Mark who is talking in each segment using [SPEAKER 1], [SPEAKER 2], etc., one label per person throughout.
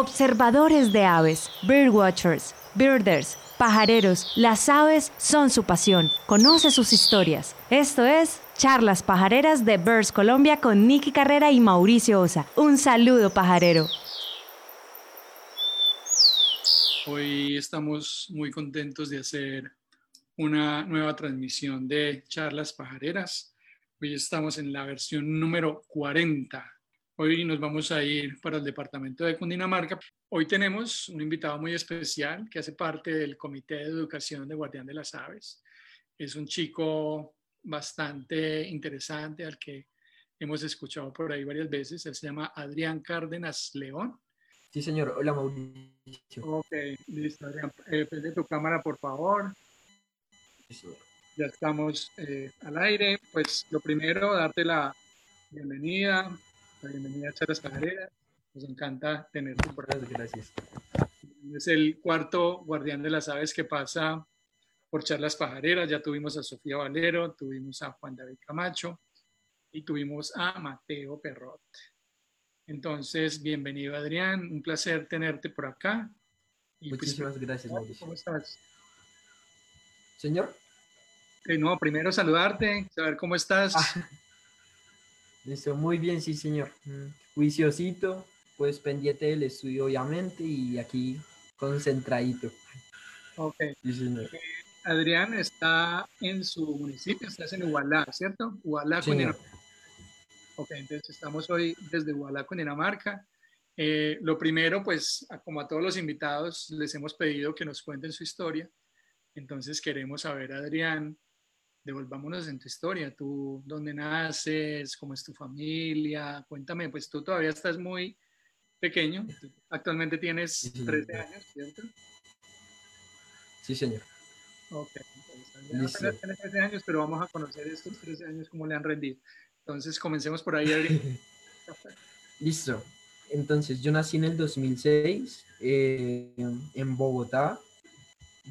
[SPEAKER 1] Observadores de aves, birdwatchers, birders, pajareros, las aves son su pasión. Conoce sus historias. Esto es Charlas Pajareras de Birds Colombia con Nicky Carrera y Mauricio Osa. Un saludo pajarero.
[SPEAKER 2] Hoy estamos muy contentos de hacer una nueva transmisión de Charlas Pajareras. Hoy estamos en la versión número 40 Hoy nos vamos a ir para el departamento de Cundinamarca. Hoy tenemos un invitado muy especial que hace parte del Comité de Educación de Guardián de las Aves. Es un chico bastante interesante al que hemos escuchado por ahí varias veces. Él se llama Adrián Cárdenas León.
[SPEAKER 3] Sí, señor. Hola, Mauricio.
[SPEAKER 2] Ok, listo, Adrián. Eh, prende tu cámara, por favor. Sí, Ya estamos eh, al aire. Pues lo primero, darte la bienvenida bienvenida a Charlas Pajareras. Nos encanta tenerte por
[SPEAKER 3] aquí. Gracias.
[SPEAKER 2] Es el cuarto guardián de las aves que pasa por Charlas Pajareras. Ya tuvimos a Sofía Valero, tuvimos a Juan David Camacho y tuvimos a Mateo Perrot. Entonces, bienvenido Adrián, un placer tenerte por acá.
[SPEAKER 3] Y pues, Muchísimas gracias, Mauricio.
[SPEAKER 2] ¿Cómo estás?
[SPEAKER 3] Señor.
[SPEAKER 2] Eh, no, primero saludarte, saber cómo estás. Ah,
[SPEAKER 3] Listo, muy bien, sí, señor. Mm, juiciosito, pues pendiente del estudio, obviamente, y aquí concentradito.
[SPEAKER 2] Ok. Eh, Adrián está en su municipio, estás en Igualá, ¿cierto? Igualá, Cundinamarca. Ok, entonces estamos hoy desde Igualá, Cundinamarca. Eh, lo primero, pues, como a todos los invitados, les hemos pedido que nos cuenten su historia. Entonces queremos saber, Adrián, devolvámonos en tu historia. ¿Tú dónde naces? ¿Cómo es tu familia? Cuéntame, pues tú todavía estás muy pequeño. Actualmente tienes 13 años, ¿cierto?
[SPEAKER 3] Sí, señor.
[SPEAKER 2] Ok, entonces tienes 13 años, pero vamos a conocer estos 13 años, cómo le han rendido. Entonces, comencemos por ahí,
[SPEAKER 3] Listo. Entonces, yo nací en el 2006 eh, en Bogotá.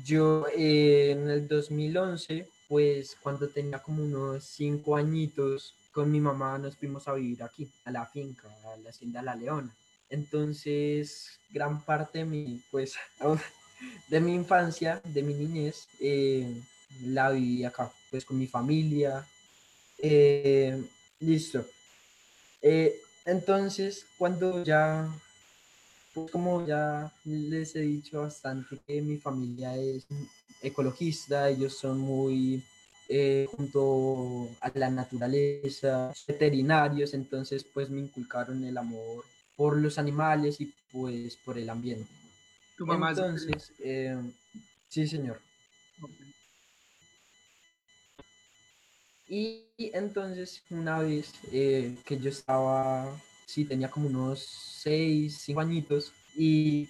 [SPEAKER 3] Yo eh, en el 2011 pues cuando tenía como unos cinco añitos, con mi mamá nos fuimos a vivir aquí, a la finca, a la hacienda La Leona. Entonces, gran parte de mi, pues, de mi infancia, de mi niñez, eh, la viví acá, pues con mi familia. Eh, listo. Eh, entonces, cuando ya, pues como ya les he dicho bastante que mi familia es ecologista, ellos son muy eh, junto a la naturaleza, veterinarios, entonces pues me inculcaron el amor por los animales y pues por el ambiente.
[SPEAKER 2] ¿Tu mamá
[SPEAKER 3] entonces, eh, sí señor. Y entonces una vez eh, que yo estaba, sí, tenía como unos seis, cinco añitos y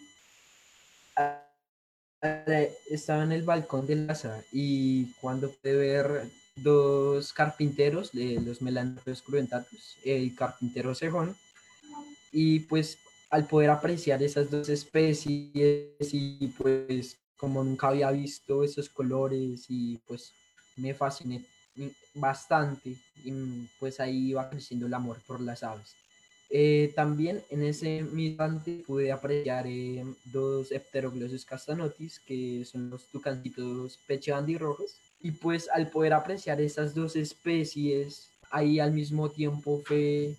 [SPEAKER 3] estaba en el balcón de la casa y cuando pude ver dos carpinteros de los melanopes crudentatus, el carpintero cejón, y pues al poder apreciar esas dos especies y pues como nunca había visto esos colores y pues me fasciné bastante y pues ahí iba creciendo el amor por las aves. Eh, también en ese mismo pude apreciar eh, dos Epteroglossus castanotis, que son los tucancitos peche rojos. Y pues al poder apreciar esas dos especies, ahí al mismo tiempo fue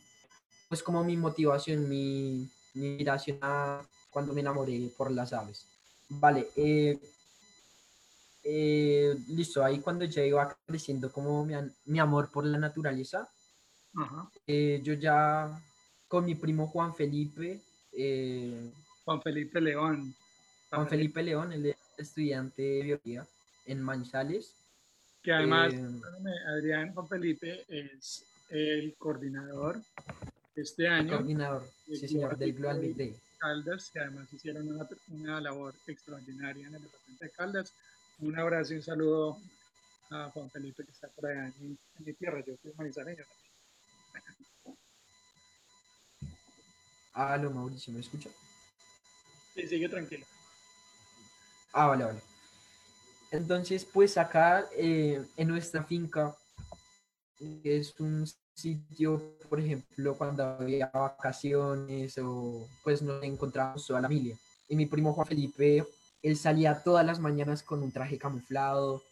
[SPEAKER 3] pues como mi motivación, mi, mi inspiración cuando me enamoré por las aves. Vale, eh, listo, ahí cuando ya iba creciendo como mi, mi amor por la naturaleza, yo ya con mi primo Juan Felipe. Eh,
[SPEAKER 2] Juan Felipe León.
[SPEAKER 3] Juan Felipe León, el estudiante de biología en Manizales.
[SPEAKER 2] Que además, eh, Adrián Juan Felipe es el coordinador este año.
[SPEAKER 3] Coordinador, sí, señor, del Global Big Day.
[SPEAKER 2] Caldas, que además hicieron una, una, labor extraordinaria en el departamento de Caldas. Un abrazo y un saludo a Juan Felipe que está por allá en, mi tierra. Yo soy manizaleño
[SPEAKER 3] Aló, Mauricio, ¿me escucha?
[SPEAKER 2] Sí, sigue tranquilo.
[SPEAKER 3] Ah, vale, vale. Entonces, pues acá eh, en nuestra finca es un sitio, por ejemplo, cuando había vacaciones o pues nos encontramos toda la familia. Y mi primo Juan Felipe, él salía todas las mañanas con un traje camuflado,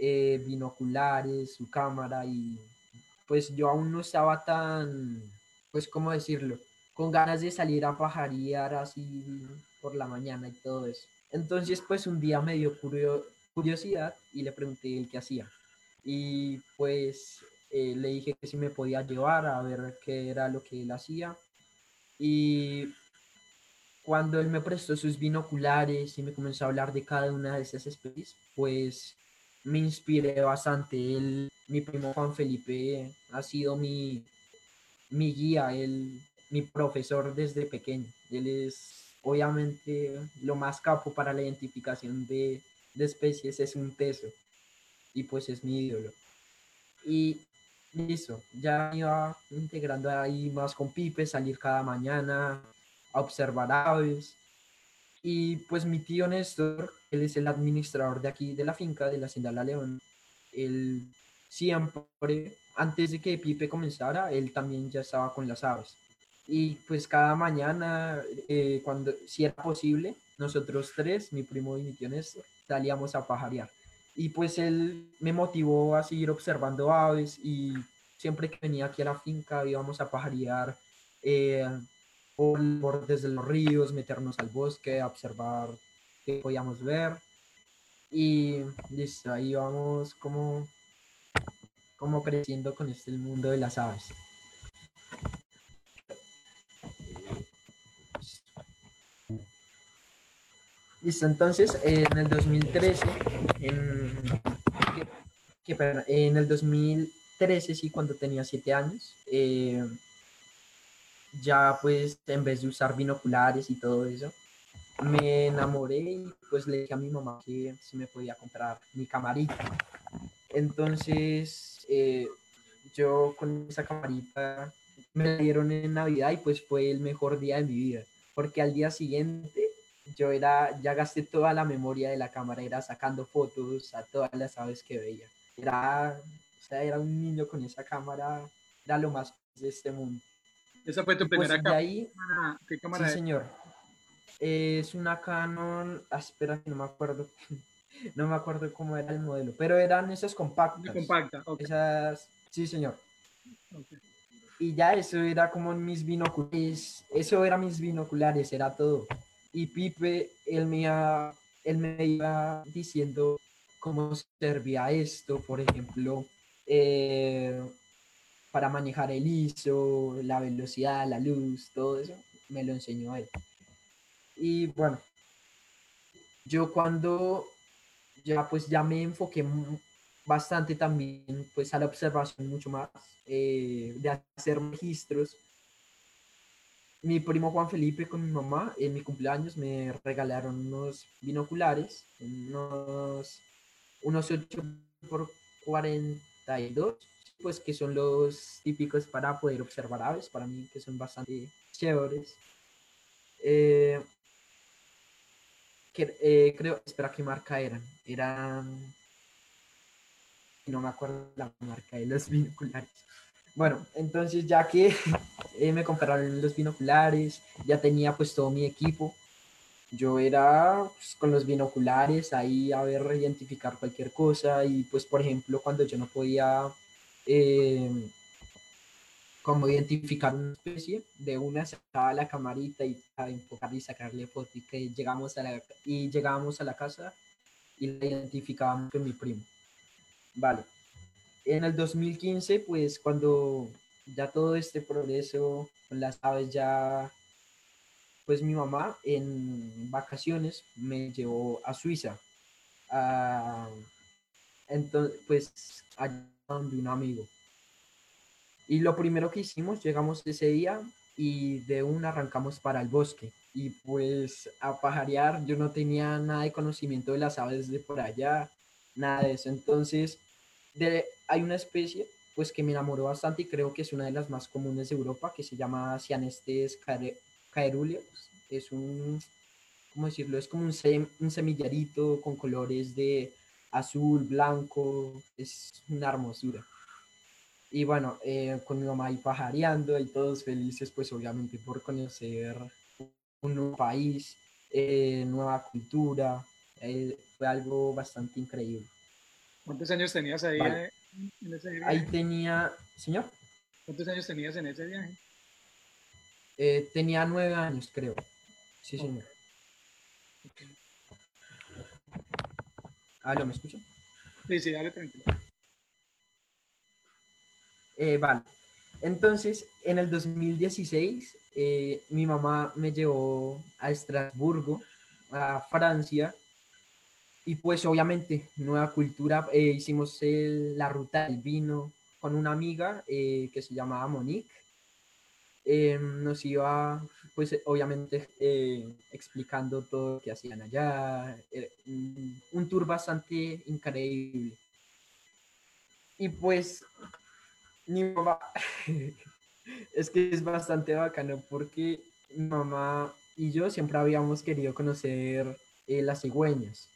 [SPEAKER 3] eh, binoculares, su cámara y pues yo aún no estaba tan, pues, ¿cómo decirlo? Con ganas de salir a pajarear así por la mañana y todo eso. Entonces, pues un día me dio curiosidad y le pregunté el qué hacía. Y pues eh, le dije que si me podía llevar a ver qué era lo que él hacía. Y cuando él me prestó sus binoculares y me comenzó a hablar de cada una de esas especies, pues me inspiré bastante. Él, mi primo Juan Felipe ha sido mi, mi guía, él, mi profesor desde pequeño. Él es obviamente lo más capo para la identificación de, de especies, es un teso. Y pues es mi ídolo. Y listo, ya iba integrando ahí más con Pipe, salir cada mañana a observar aves. Y pues mi tío Néstor, él es el administrador de aquí, de la finca, de la Hacienda La León. Él siempre, antes de que Pipe comenzara, él también ya estaba con las aves. Y pues cada mañana, eh, cuando, si era posible, nosotros tres, mi primo y mi tío salíamos a pajarear. Y pues él me motivó a seguir observando aves y siempre que venía aquí a la finca íbamos a pajarear eh, por, desde los ríos, meternos al bosque, observar qué podíamos ver. Y listo, ahí vamos como, como creciendo con este el mundo de las aves. Listo, entonces en el 2013, en, el 2013, sí, cuando tenía siete años, eh, ya pues en vez de usar binoculares y todo eso, me enamoré y pues le dije a mi mamá que si me podía comprar mi camarita. Entonces eh, yo con esa camarita me la dieron en Navidad y pues fue el mejor día de mi vida, porque al día siguiente yo era, ya gasté toda la memoria de la cámara, era sacando fotos a todas las aves que veía. Era, o sea, era un niño con esa cámara, era lo más de este mundo.
[SPEAKER 2] ¿Esa fue tu pues, primera cámara?
[SPEAKER 3] Ahí, ¿Qué cámara sí, señor. Es una Canon, ah, espera, no me acuerdo, no me acuerdo cómo era el modelo, pero eran esas compactas.
[SPEAKER 2] Compacta,
[SPEAKER 3] Esas, sí, señor. Y ya eso era como mis binoculares, eso era mis binoculares, era todo. Y Pipe, él me, él me iba diciendo cómo servía esto, por ejemplo, eh, para manejar el ISO, la velocidad, la luz, todo eso, me lo enseñó él. Y bueno, yo cuando ya pues ya me enfoqué bastante también pues a la observación mucho más, eh, de hacer registros. Mi primo Juan Felipe con mi mamá en mi cumpleaños me regalaron unos binoculares, unos, unos 8 por 42 pues que son los típicos para poder observar aves, para mí que son bastante chéveres. Eh, eh, creo, espera, ¿qué marca eran? Eran, no me acuerdo la marca de los binoculares. Bueno, entonces ya que eh, me compraron los binoculares, ya tenía pues todo mi equipo, yo era pues, con los binoculares ahí a ver, identificar cualquier cosa y pues por ejemplo cuando yo no podía eh, como identificar una especie, de una sacaba la camarita y a enfocar y sacarle foto y que llegamos a la, y llegábamos a la casa y la identificábamos con mi primo. Vale. En el 2015, pues cuando ya todo este progreso con las aves ya, pues mi mamá en vacaciones me llevó a Suiza. entonces, pues allá de un amigo. Y lo primero que hicimos, llegamos ese día y de un arrancamos para el bosque. Y pues a pajarear, yo no tenía nada de conocimiento de las aves de por allá, nada de eso. Entonces, de, hay una especie pues que me enamoró bastante y creo que es una de las más comunes de Europa, que se llama Cianestes caeruleus. Es un, ¿cómo decirlo? Es como un, un semillarito con colores de azul, blanco, es una hermosura. Y bueno, eh, con mi mamá ahí pajareando y todos felices, pues obviamente por conocer un nuevo país, eh, nueva cultura. Eh, fue algo bastante increíble.
[SPEAKER 2] ¿Cuántos años tenías ahí en ese viaje?
[SPEAKER 3] Ahí tenía, señor.
[SPEAKER 2] ¿Cuántos años tenías en ese viaje?
[SPEAKER 3] tenía nueve años, creo. Sí, señor. ¿Aló, me escucha?
[SPEAKER 2] Sí, sí, dale tranquilo.
[SPEAKER 3] Eh, vale. Entonces, en el 2016, eh, mi mamá me llevó a Estrasburgo, a Francia, y pues obviamente, nueva cultura, eh, hicimos la ruta del vino con una amiga que se llamaba Monique. nos iba, pues obviamente, explicando todo lo que hacían allá, un tour bastante increíble. Y pues mi mamá, es que es bastante bacano porque mi mamá y yo siempre habíamos querido conocer eh, las cigüeñas.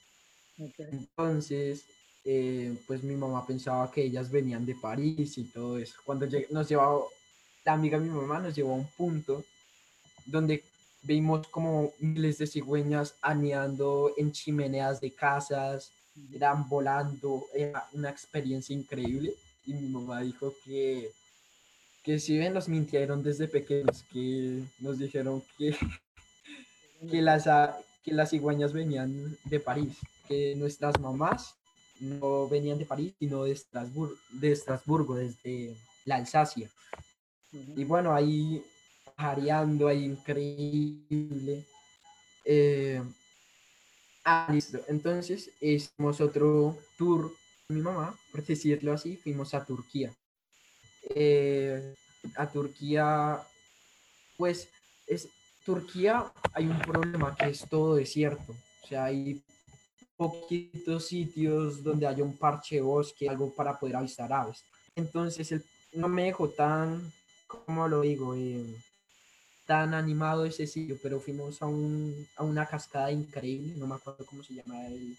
[SPEAKER 3] Entonces, eh, pues mi mamá pensaba que ellas venían de París y todo eso. Cuando nos llevaba, la amiga de mi mamá nos llevó a un punto donde vimos como miles de cigüeñas aniando en chimeneas de casas, eran volando, era una experiencia increíble. Y mi mamá dijo que, que si ven, nos mintieron desde pequeños, que nos dijeron que, que, las, que las cigüeñas venían de París, que nuestras mamás no venían de París, sino de Estrasburgo, de Estrasburgo desde la Alsacia. Y bueno, ahí jareando, ahí increíble. Eh, ah, listo. Entonces, hicimos otro tour mi mamá, por decirlo así, fuimos a Turquía. Eh, a Turquía, pues, es, Turquía hay un problema que es todo desierto. O sea, hay poquitos sitios donde haya un parche de bosque, algo para poder avistar aves. Entonces, no me dejó tan, ¿cómo lo digo? Eh, tan animado ese sitio, pero fuimos a, un, a una cascada increíble, no me acuerdo cómo se llama el,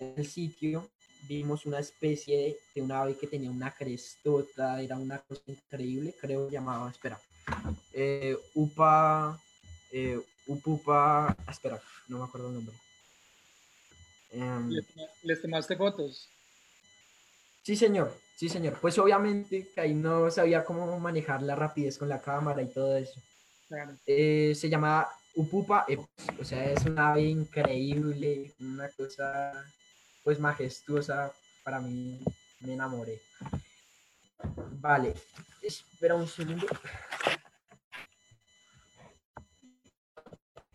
[SPEAKER 3] el sitio, vimos una especie de, un ave que tenía una crestota, era una cosa increíble, creo llamaba, espera, eh, Upa, eh, Upupa, espera, no me acuerdo el nombre.
[SPEAKER 2] Em, ¿Les tomaste fotos?
[SPEAKER 3] Sí, señor, sí, señor. Pues obviamente que ahí no sabía cómo manejar la rapidez con la cámara y todo eso. Eh, se llama Upupa, o sea, es una ave increíble, una cosa pues majestuosa, para mí me enamoré. Vale, espera un segundo.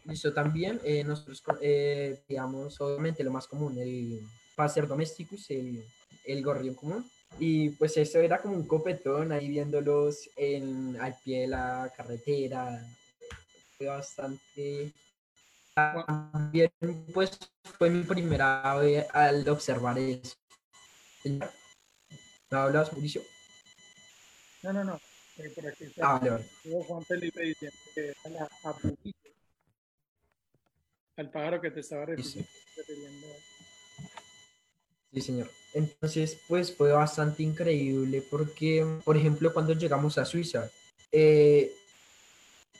[SPEAKER 3] Listo, también eh, nosotros, eh, digamos, obviamente lo más común, el Passer domesticus, el, el gorrión común. Y pues eso era como un copetón ahí viéndolos en, al pie de la carretera. Fue bastante también, pues, fue mi primera vez al observar eso. ¿No hablas, Mauricio?
[SPEAKER 2] No, no, no. Eh, por aquí está. Ah, Juan Felipe diciendo que era la Al pájaro que te estaba refiriendo.
[SPEAKER 3] Sí, señor. Entonces, pues fue bastante increíble porque, por ejemplo, cuando llegamos a Suiza, eh,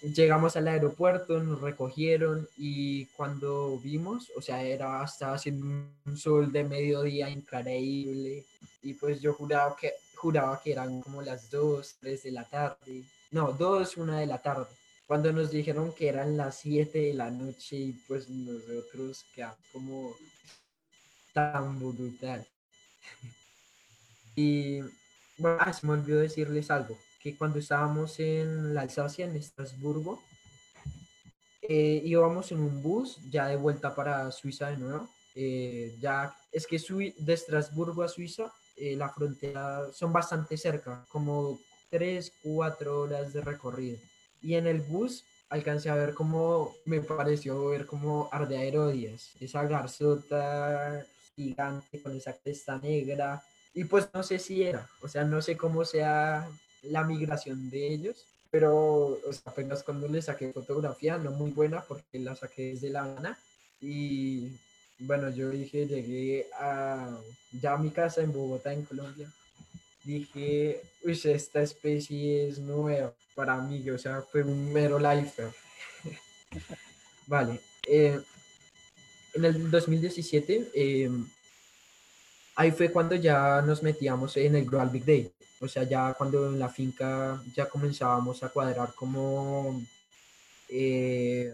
[SPEAKER 3] llegamos al aeropuerto, nos recogieron y cuando vimos, o sea, era hasta haciendo un sol de mediodía increíble y pues yo juraba que, juraba que eran como las 2, 3 de la tarde, no, 2, 1 de la tarde, cuando nos dijeron que eran las 7 de la noche y pues nosotros quedamos como tan brutal. y bueno, ah, se me olvidó decirles algo que cuando estábamos en la Alsacia, en Estrasburgo, eh, íbamos en un bus ya de vuelta para Suiza de nuevo. Eh, ya es que de Estrasburgo a Suiza, eh, la frontera son bastante cerca, como 3, 4 horas de recorrido. Y en el bus alcancé a ver cómo me pareció ver como Arde Herodias, esa garzota gigante con esa cresta negra. Y pues no sé si era, o sea, no sé cómo sea la migración de ellos, pero apenas cuando le saqué fotografía, no muy buena porque la saqué desde La Habana y bueno, yo dije, llegué a, ya a mi casa en Bogotá, en Colombia dije, uy, esta especie es nueva para mí, o sea, fue un mero lifer. vale. Eh, en el 2017, eh, ahí fue cuando ya nos metíamos en el Global Big Day. O sea, ya cuando en la finca ya comenzábamos a cuadrar como eh,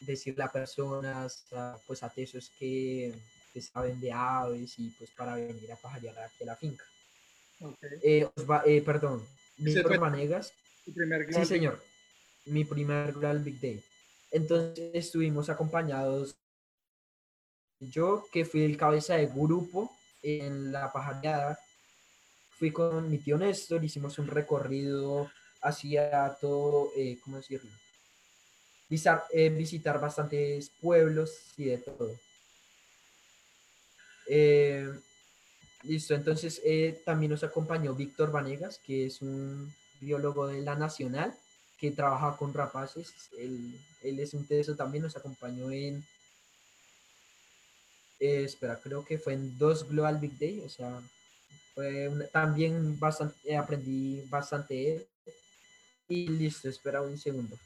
[SPEAKER 3] decirle a personas, pues a tesos que, que, saben de aves y pues para venir a pajarear aquí a la finca. Okay. Eh, perdón, Víctor Vanegas. sí, señor. Mi primer Global Big Day. Entonces estuvimos acompañados yo, que fui el cabeza de grupo en la pajareada, fui con mi tío Néstor, hicimos un recorrido hacia todo, eh, ¿cómo decirlo? Visitar, eh, visitar bastantes pueblos y de todo. Eh, listo, entonces también nos acompañó Víctor Vanegas, que es un biólogo de la Nacional que trabaja con rapaces. Él, él es un teso también, nos acompañó en eh, espera, creo que fue en dos Global Big Day, o sea, fue también bastante, eh, aprendí bastante. Y listo, espera un segundo.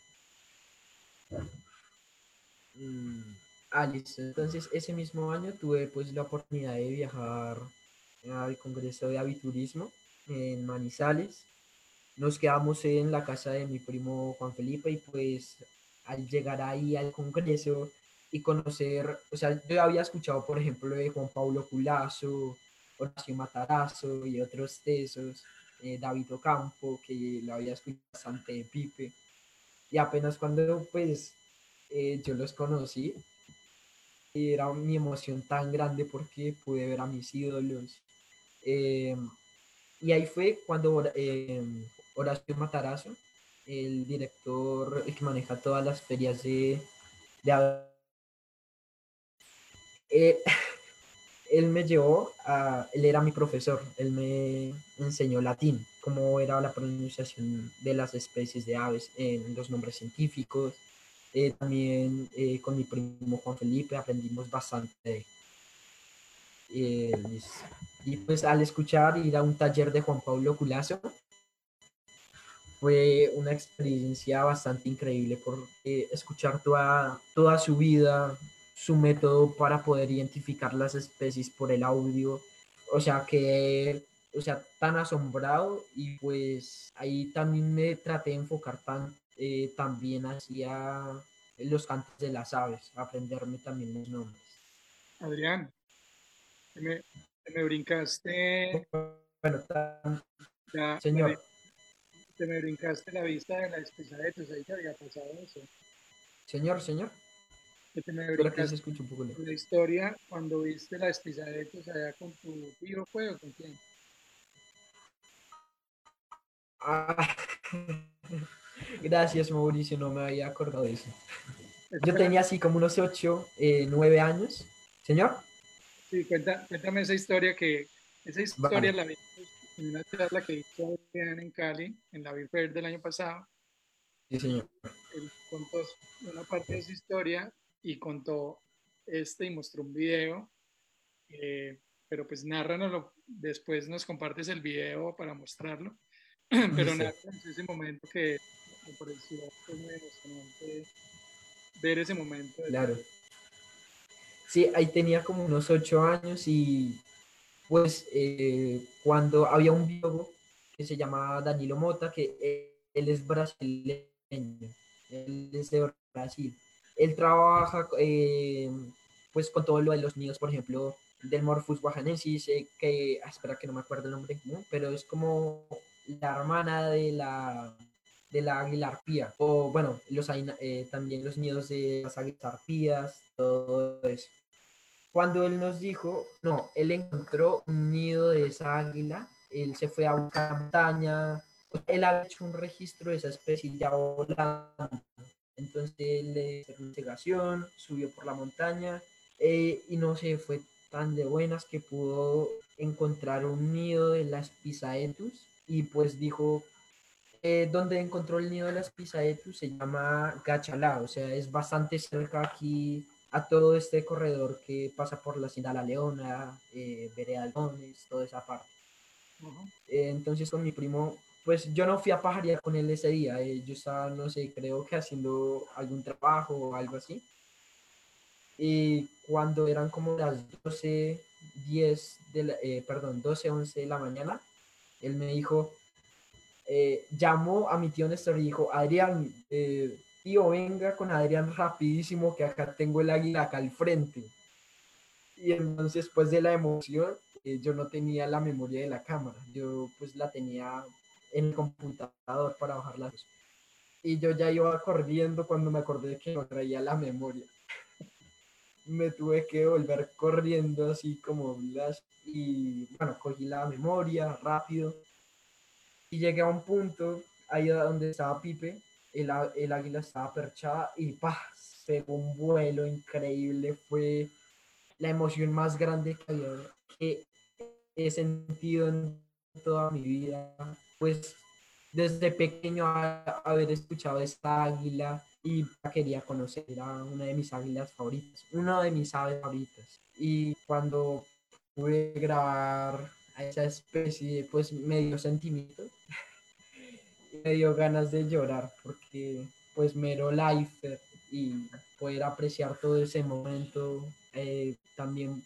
[SPEAKER 3] Mm, ah, listo. Entonces, ese mismo año tuve pues la oportunidad de viajar al Congreso de Aviturismo en Manizales. Nos quedamos en la casa de mi primo Juan Felipe y pues al llegar ahí al Congreso y conocer, o sea, yo había escuchado, por ejemplo, de Juan Pablo Culazo, Horacio Matarazo y otros tesos, eh, David Ocampo, que lo había escuchado bastante de Pipe, y apenas cuando, pues, eh, yo los conocí, era mi emoción tan grande porque pude ver a mis ídolos. Eh, y ahí fue cuando Horacio Matarazo, el director el que maneja todas las ferias de, de eh, él me llevó a, él era mi profesor, él me enseñó latín, cómo era la pronunciación de las especies de aves en los nombres científicos. Eh, también eh, con mi primo Juan Felipe aprendimos bastante. Y pues al escuchar ir a un taller de Juan Pablo Culazo, fue una experiencia bastante increíble por escuchar toda, toda su vida, su método para poder identificar las especies por el audio. O sea que, o sea, tan asombrado y pues ahí también me traté de enfocar tan, eh, también hacia los cantos de las aves, aprenderme también los nombres.
[SPEAKER 2] Adrián, me, me brincaste.
[SPEAKER 3] Bueno, señor.
[SPEAKER 2] Te me, brincaste la vista de la especie de ahí te había pasado eso.
[SPEAKER 3] Señor, señor
[SPEAKER 2] que te me un poco la historia cuando viste la espizadetos allá con tu tío, ¿fue o con quién?
[SPEAKER 3] Ah, gracias, Mauricio, no me había acordado de eso. Yo tenía así como unos 8, 9 eh, años. ¿Señor?
[SPEAKER 2] Sí, cuéntame esa historia que, esa historia la vi en una charla que hizo en Cali, en la Bifer del año pasado.
[SPEAKER 3] Sí, señor.
[SPEAKER 2] Él contó una parte de esa historia y contó este y mostró un video, eh, pero pues nárranoslo, después nos compartes el video para mostrarlo, pero narranos ese momento que me pareció muy emocionante ver ese momento.
[SPEAKER 3] Claro. Sí, ahí tenía como unos ocho años y pues eh, cuando había un biólogo que se llamaba Danilo Mota, que él es brasileño, él es de Brasil él trabaja eh, pues con todo lo de los nidos, por ejemplo, del Morphus guajanensis, que, ah, espera que no me acuerdo el nombre pero es como la hermana de la de la águila arpía, o bueno, los, eh, también los nidos de las águilas arpías, todo eso. Cuando él nos dijo, no, él encontró un nido de esa águila, él se fue a una montaña, él ha hecho un registro de esa especie ya volando, entonces él le hizo investigación, subió por la montaña eh, y no se fue tan de buenas que pudo encontrar un nido de las Pisaetus y pues dijo, eh, donde encontró el nido de las Pisaetus se llama Gachalá, o sea, es bastante cerca aquí a todo este corredor que pasa por la Ciudad La Leona, eh, Vereda toda esa parte. Eh, entonces con mi primo, pues yo no fui a pajarear con él ese día, eh, yo estaba, no sé, creo que haciendo algún trabajo o algo así. Y cuando eran como las 12, 10, de la, eh, perdón, 12, 11 de la mañana, él me dijo, llamó a mi tío Néstor y dijo, Adrián, tío, venga con Adrián rapidísimo, que acá tengo el águila acá al frente. Y entonces, después de la emoción, eh, yo no tenía la memoria de la cámara, yo pues la tenía en el computador para bajar las Y yo ya iba corriendo cuando me acordé que no traía la memoria. me tuve que volver corriendo así como las y bueno, cogí la memoria rápido y llegué a un punto ahí donde estaba Pipe, el, el águila estaba perchada y ¡pah! pegó un vuelo increíble, fue la emoción más grande que, he sentido en toda mi vida. Pues desde pequeño haber escuchado esta águila y quería conocer, era una de mis águilas favoritas, una de mis aves favoritas. Y cuando pude grabar a esa especie, pues me dio sentimiento, me dio ganas de llorar porque pues mero life y poder apreciar todo ese momento eh, también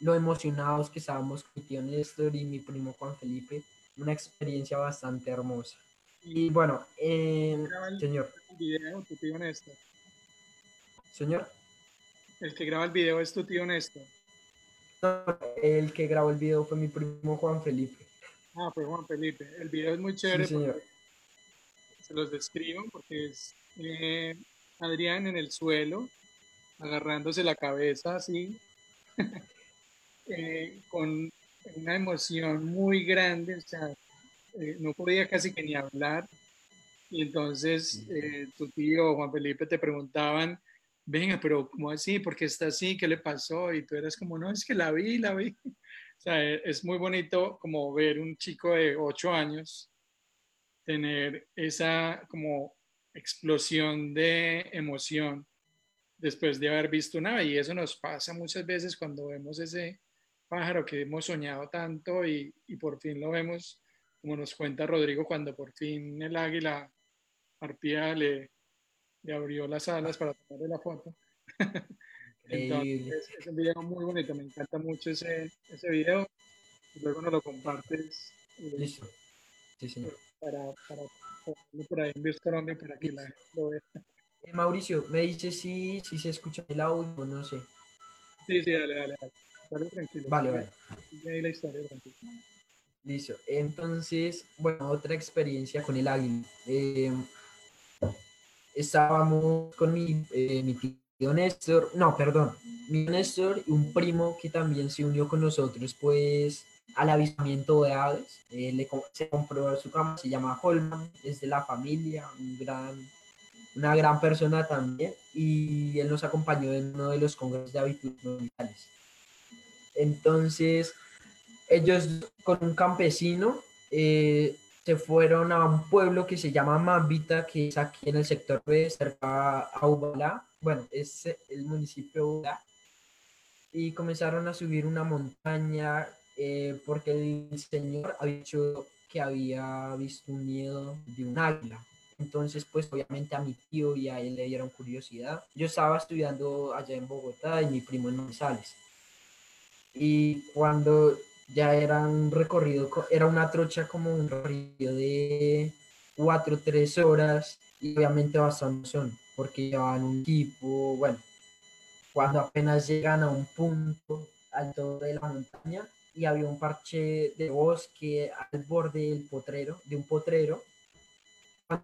[SPEAKER 3] lo emocionados que estábamos con mi tío Néstor y mi primo Juan Felipe, una experiencia bastante hermosa. Y bueno, eh, señor.
[SPEAKER 2] El video, tu tío Néstor.
[SPEAKER 3] Señor.
[SPEAKER 2] El que graba el video es tu tío Néstor.
[SPEAKER 3] el que grabó el video fue mi primo Juan Felipe.
[SPEAKER 2] Ah, fue Juan Felipe. El video es muy chévere. señor. Se los describo porque es eh, Adrián en el suelo, agarrándose la cabeza así, eh, con una emoción muy grande, o sea, eh, no podía casi que ni hablar. Y entonces tu tío Juan Felipe te preguntaban, venga, pero ¿cómo así? ¿Por qué está así? ¿Qué le pasó? Y tú eras como, no, es que la vi, la vi. O sea, es muy bonito como ver un chico de ocho años tener esa como explosión de emoción después de haber visto una y eso nos pasa muchas veces cuando vemos ese pájaro que hemos soñado tanto y, y, por fin lo vemos, como nos cuenta Rodrigo, cuando por fin el águila arpía le, le abrió las alas para tomarle la foto. Entonces, es un video muy bonito, me encanta mucho ese, ese video. luego nos lo compartes.
[SPEAKER 3] Eh, Listo. Sí, señor.
[SPEAKER 2] Para, para ponerlo por ahí en Colombia para que la lo vea.
[SPEAKER 3] Eh, Mauricio, me dice si, si se escucha el audio no sé.
[SPEAKER 2] Sí, sí, dale, dale, dale. tranquilo. Vale,
[SPEAKER 3] vale.
[SPEAKER 2] Ahí la historia, tranquilo.
[SPEAKER 3] Listo. Entonces, bueno, otra experiencia con el águila. Eh, estábamos con mi, eh, mi tío Néstor, no, perdón, mi Néstor y un primo que también se unió con nosotros, pues al avistamiento de aves. Eh, le, se compró su cama, se llama Holman, es de la familia, un gran una gran persona también, y él nos acompañó en uno de los congresos de mundiales. Entonces, ellos con un campesino eh, se fueron a un pueblo que se llama Mambita, que es aquí en el sector B, cerca a Ubalá, bueno, es el municipio de Ubalá, y comenzaron a subir una montaña eh, porque el señor había dicho que había visto un miedo de un águila entonces, pues obviamente a mi tío y a él le dieron curiosidad. Yo estaba estudiando allá en Bogotá y mi primo en Manizales. Y cuando ya era un recorrido, era una trocha como un recorrido de cuatro, tres horas y obviamente bastante son, porque llevaban un equipo, bueno, cuando apenas llegan a un punto alto de la montaña y había un parche de bosque al borde del potrero, de un potrero,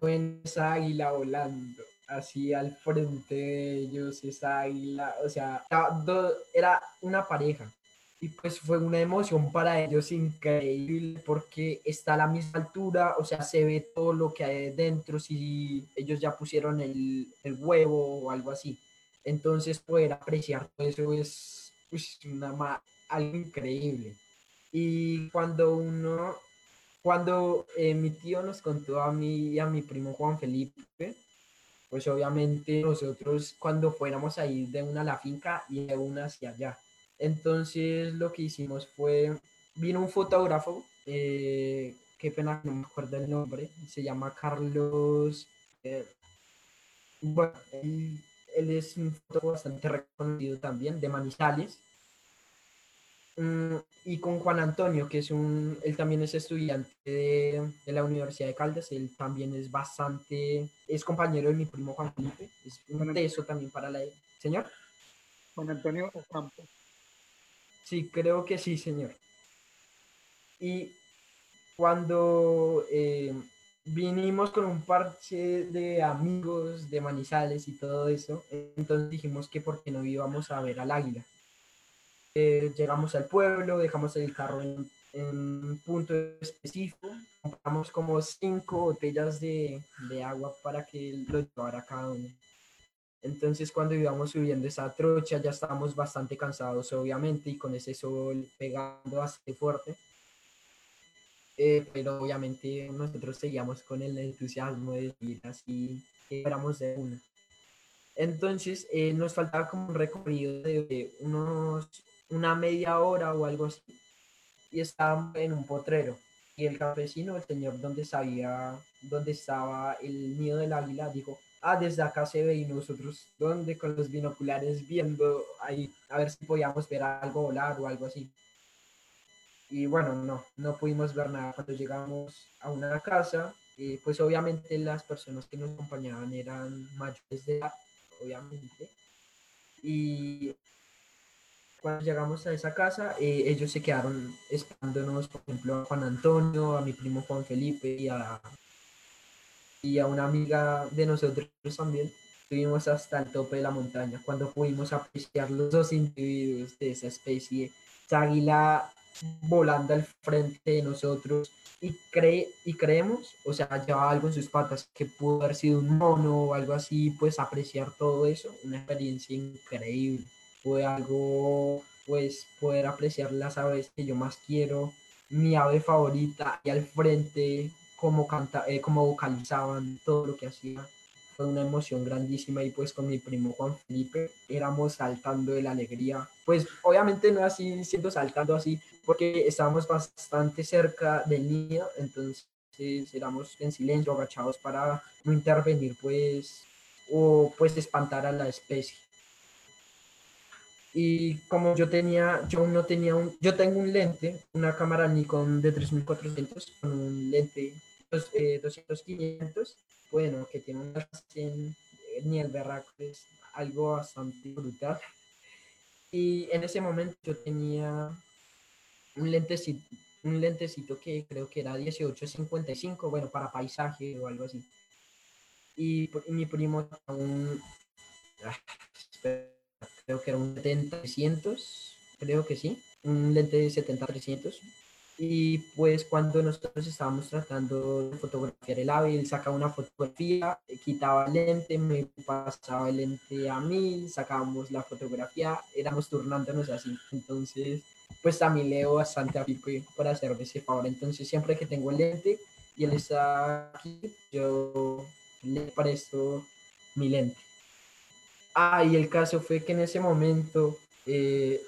[SPEAKER 3] ven esa águila volando así al frente de ellos, esa águila, o sea, era una pareja. Y pues fue una emoción para ellos increíble porque está a la misma altura, o sea, se ve todo lo que hay dentro, si ellos ya pusieron el, el huevo o algo así. Entonces poder apreciar todo eso es pues, una, algo increíble. Y cuando uno cuando eh, mi tío nos contó a mí y a mi primo Juan Felipe, pues obviamente nosotros cuando fuéramos a ir de una a la finca y de una hacia allá. Entonces lo que hicimos fue, vino un fotógrafo eh, qué pena, no me acuerdo el nombre, se llama Carlos, eh, bueno, él, es un fotógrafo bastante reconocido también, de Manizales, y con Juan Antonio, que es un, él también es estudiante de, la Universidad de Caldas, él también es bastante, es compañero de mi primo Juan Felipe, es un teso también para la... Señor.
[SPEAKER 2] Juan Antonio Ocampo.
[SPEAKER 3] Sí, creo que sí, señor. Y cuando eh, vinimos con un parche de amigos de Manizales y todo eso, entonces dijimos que por qué no íbamos a ver al águila. Eh, llegamos al pueblo, dejamos el carro en, un punto específico, compramos como cinco botellas de, de agua para que lo llevara cada uno. Entonces cuando íbamos subiendo esa trocha ya estábamos bastante cansados obviamente y con ese sol pegando bastante fuerte eh, pero obviamente nosotros seguíamos con el entusiasmo de ir así, éramos de una. Entonces eh, nos faltaba como un recorrido de unos, una media hora o algo así, y estábamos en un potrero. Y el campesino, el señor donde sabía dónde estaba el nido del águila, dijo, ah, desde acá se ve y nosotros, donde con los binoculares viendo ahí, a ver si podíamos ver algo volar o algo así y bueno, no, no pudimos ver nada. Cuando llegamos a una casa, eh, pues obviamente las personas que nos acompañaban eran mayores de edad, obviamente. Y cuando llegamos a esa casa, eh, ellos se quedaron esperándonos, por ejemplo, a Juan Antonio, a mi primo Juan Felipe y a, y a una amiga de nosotros también. Estuvimos hasta el tope de la montaña cuando pudimos apreciar los dos individuos de esa especie. Esa águila volando al frente de nosotros y, cree, y creemos, o sea, lleva algo en sus patas que pudo haber sido un mono o algo así, pues apreciar todo eso, una experiencia increíble. Fue algo, pues, poder apreciar las aves que yo más quiero, mi ave favorita y al frente, cómo, canta, eh, vocalizaban todo lo que hacían fue una emoción grandísima y pues con mi primo Juan Felipe éramos saltando de la alegría. Pues obviamente no así siendo saltando así porque estábamos bastante cerca del nido, entonces éramos en silencio, agachados para no intervenir pues o pues espantar a la especie. Y como yo tenía, yo no tenía un, yo tengo un lente, una cámara Nikon de 3400 con un lente eh, 200 500 bueno, que tiene una en, ni el berraco es algo bastante brutal. Y en ese momento yo tenía un lentecito, un lentecito que creo que era 1855, bueno, para paisaje o algo así. Y, mi primo un, ah, creo que era un 70-300, creo que sí, un lente de 70-300 y pues cuando nosotros estábamos tratando de fotografiar el ave, él sacaba una fotografía, quitaba el lente, me pasaba el lente a mí, sacábamos la fotografía, éramos turnándonos así. Entonces, pues también leo bastante a Pipe por hacerme ese favor. Entonces, siempre que tengo el lente y él está aquí, yo le presto mi lente. Ah, y el caso fue que en ese momento eh,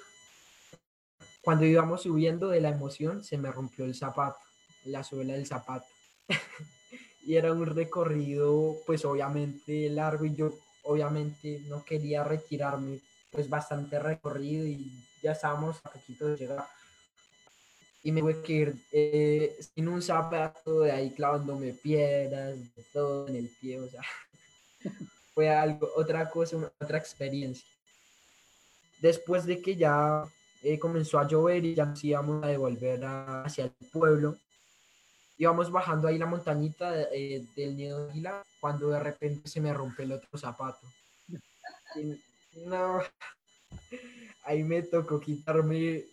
[SPEAKER 3] cuando íbamos subiendo de la emoción, se me rompió el zapato, la suela del zapato. y era un recorrido, pues obviamente largo y yo obviamente no quería retirarme, pues bastante recorrido y ya estábamos a poquito de llegar. Y me tuve que ir eh, sin un zapato, de ahí clavándome piedras, de todo en el pie, o sea, fue algo, otra cosa, otra experiencia. Después de que ya eh, comenzó a llover y ya nos íbamos a devolver hacia el pueblo. Íbamos bajando ahí la montañita eh, del nido de águila cuando de repente se me rompe el otro zapato. no, ahí me tocó quitarme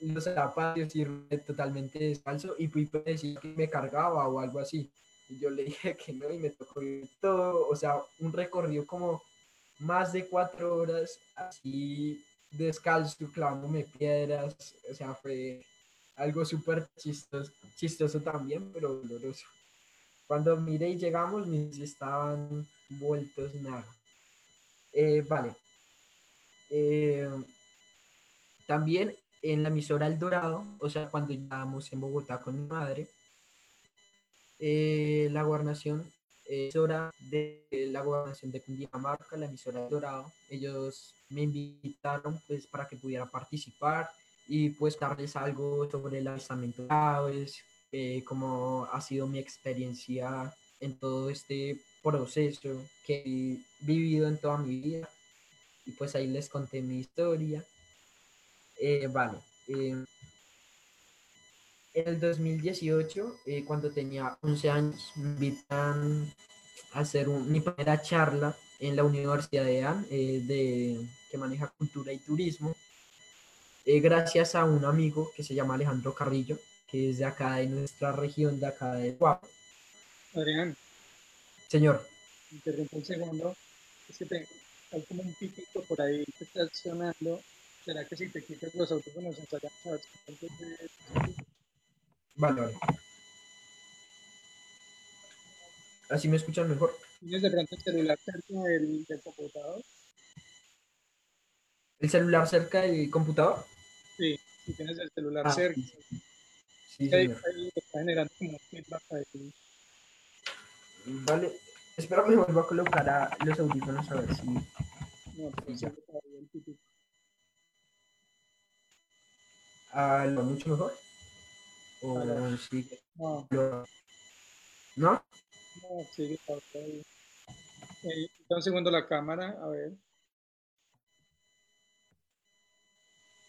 [SPEAKER 3] los zapatos y totalmente descalzo y Pipe decía que me cargaba o algo así. Y yo le dije que no y me tocó todo, o sea, un recorrido como más de cuatro horas así descalzo, clavándome piedras, o sea, fue algo súper chistoso, chistoso también, pero doloroso. Cuando miré y llegamos, mis estaban vueltos nada. Eh, vale. Eh, también en la emisora El Dorado, o sea, cuando llegamos en Bogotá con mi madre, eh, la gobernación, emisora de la gobernación de Cundinamarca, la emisora El Dorado, ellos me invitaron pues para que pudiera participar y pues darles algo sobre el avistamiento de aves, eh, cómo ha sido mi experiencia en todo este proceso que he vivido en toda mi vida. Y pues ahí les conté mi historia. Eh, vale. Eh, en el 2018, eh, cuando tenía 11 años, me invitan a hacer mi primera charla en la Universidad de AN, de, que maneja cultura y turismo, gracias a un amigo que se llama Alejandro Carrillo, que es de acá de nuestra región, de acá de Guapo.
[SPEAKER 2] Adrián.
[SPEAKER 3] Señor.
[SPEAKER 2] Interrumpo un segundo. Es que hay como un pitito por ahí que está sonando. ¿Será que si te quitas los audífonos ensayamos a ver si
[SPEAKER 3] Vale, vale. ¿Así me escuchan mejor?
[SPEAKER 2] ¿Tienes de pronto el celular cerca del, del computador?
[SPEAKER 3] ¿El celular cerca del computador?
[SPEAKER 2] Sí, si tienes el celular ah, cerca.
[SPEAKER 3] Sí, sí
[SPEAKER 2] ahí, ahí está generando como feedback ahí.
[SPEAKER 3] Vale, espero me vuelva a colocar a los audífonos a ver si.
[SPEAKER 2] No, pero ya.
[SPEAKER 3] Ah, ¿lo mucho mejor? ¿O
[SPEAKER 2] Ahora.
[SPEAKER 3] sigue?
[SPEAKER 2] No,
[SPEAKER 3] ¿No?
[SPEAKER 2] no, sigue. Eh, un segundo la cámara, a ver.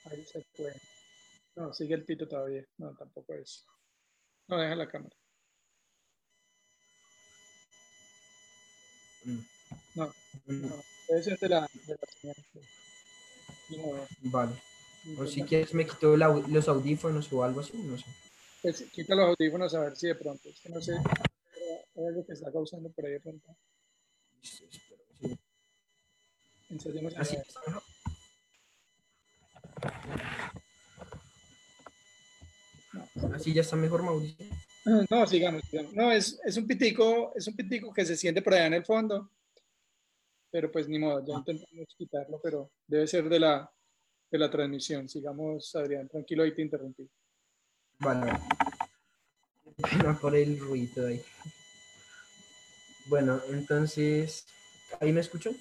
[SPEAKER 2] Ahí se fue. No, sigue el pito todavía. No, tampoco es. No, deja la cámara. No, no, debe ser de la, de la señal. No,
[SPEAKER 3] Vale. O si quieres me quito la- los audífonos o algo así, no sé.
[SPEAKER 2] Pues quita los audífonos a ver si de pronto. Es que no sé. Hay algo que está causando por ahí de pronto. Ensayemos a
[SPEAKER 3] Así
[SPEAKER 2] ver.
[SPEAKER 3] Así ya está mejor, Mauricio.
[SPEAKER 2] No, sigamos, sigamos. No, es, es un pitico, es un pitico que se siente por allá en el fondo. Pero pues ni modo, ya intentamos quitarlo, pero debe ser de la, de la transmisión. Sigamos, Adrián, tranquilo, ahí te interrumpí.
[SPEAKER 3] Vale. Pena por el ruido ahí. Bueno, entonces, ¿ahí me escuchan?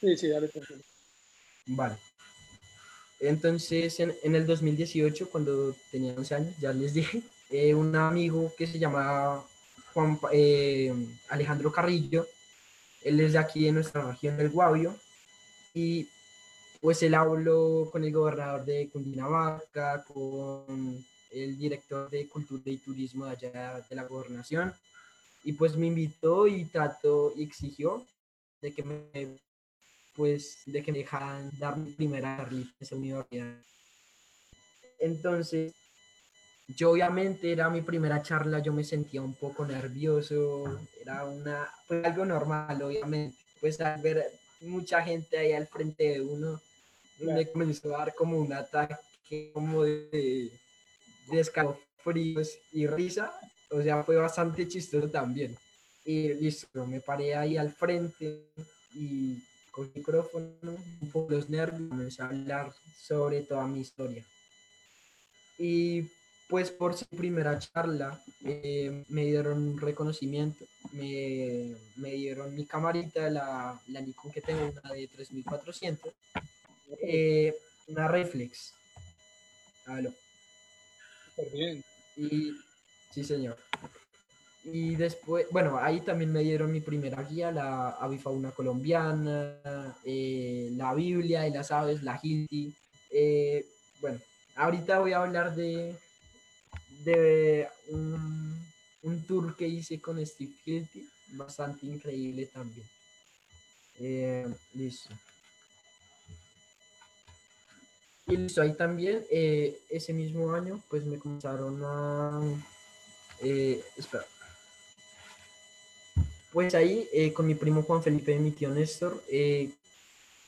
[SPEAKER 2] Sí, sí, dale tranquilo.
[SPEAKER 3] Vale. Entonces, en, en el 2018, cuando tenía 11 años, ya les dije, eh, un amigo que se llama Juan, eh, Alejandro Carrillo, él es de aquí de nuestra región del Guavio, y pues él habló con el gobernador de Cundinamarca, con el director de Cultura y Turismo de allá de la gobernación, y pues me invitó y trató y exigió de que me pues de que me dejaran dar mi primera charlita en esa universidad. Entonces, yo obviamente era mi primera charla, yo me sentía un poco nervioso, era una, fue algo normal, obviamente. Pues al ver mucha gente ahí al frente de uno, me
[SPEAKER 2] Claro.
[SPEAKER 3] comenzó a dar como un ataque como de, de escalofríos y risa, o sea, fue bastante chistoso también. Y listo, me paré ahí al frente y con micrófono, un poco los nervios, comencé a hablar sobre toda mi historia. Y pues por su primera charla eh, me dieron un reconocimiento, me, me dieron mi camarita, la, la Nikon que tengo, una de 3400, eh, una reflex. Aló. Y sí, señor. Y después, bueno, ahí también me dieron mi primera guía, la avifauna colombiana, eh, la Biblia y las aves, la Hilti. Eh, bueno, ahorita voy a hablar de, de un, tour que hice con Steve Hilty, bastante increíble también. Eh, listo. Y listo, ahí también, eh, ese mismo año, pues me comenzaron a... eh, espera. Pues ahí, eh, con mi primo Juan Felipe y mi tío Néstor, eh,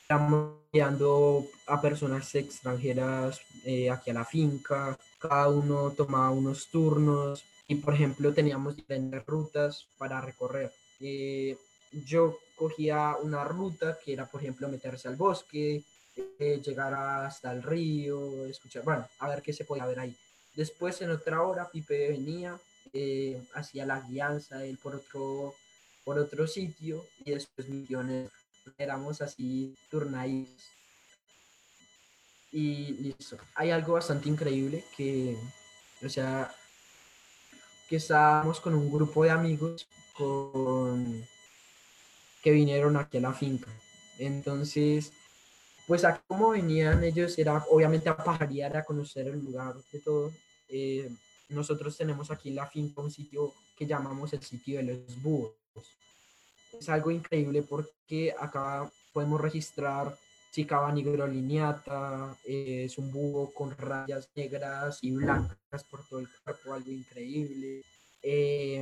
[SPEAKER 3] estamos guiando a personas extranjeras eh, aquí a la finca. Cada uno tomaba unos turnos y, por ejemplo, teníamos diferentes rutas para recorrer. Eh, yo cogía una ruta que era, por ejemplo, meterse al bosque, eh, llegar hasta el río, escuchar, bueno, a ver qué se podía ver ahí. Después en otra hora Pipe venía, eh, hacía la guianza, él por otro, por otro sitio y después millones éramos así turnaditos. Y listo. Hay algo bastante increíble que, o sea, que estábamos con un grupo de amigos que vinieron aquí a la finca. Entonces, pues aquí como venían ellos, era obviamente a pajarear, a conocer el lugar de todo. Eh, nosotros tenemos aquí en la finca un sitio que llamamos el sitio de los búhos. Es algo increíble porque acá podemos registrar Chicaba nigrolineata, eh, es un búho con rayas negras y blancas por todo el cuerpo, algo increíble. Eh,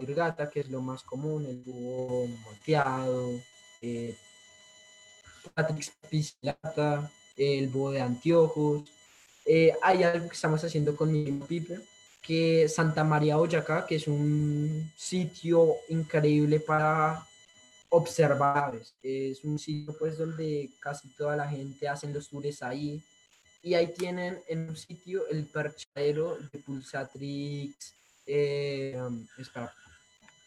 [SPEAKER 3] Virgata, que es lo más común, el búho moteado. Eh, Patrix piscilata, el búho de anteojos. Eh, hay algo que estamos haciendo con mi Pipe, que Santa María Oyacá, que es un sitio increíble para observar. Es un sitio pues donde casi toda la gente hace los tours ahí. Y ahí tienen en un sitio el perchadero de Pulsatrix, eh, espera,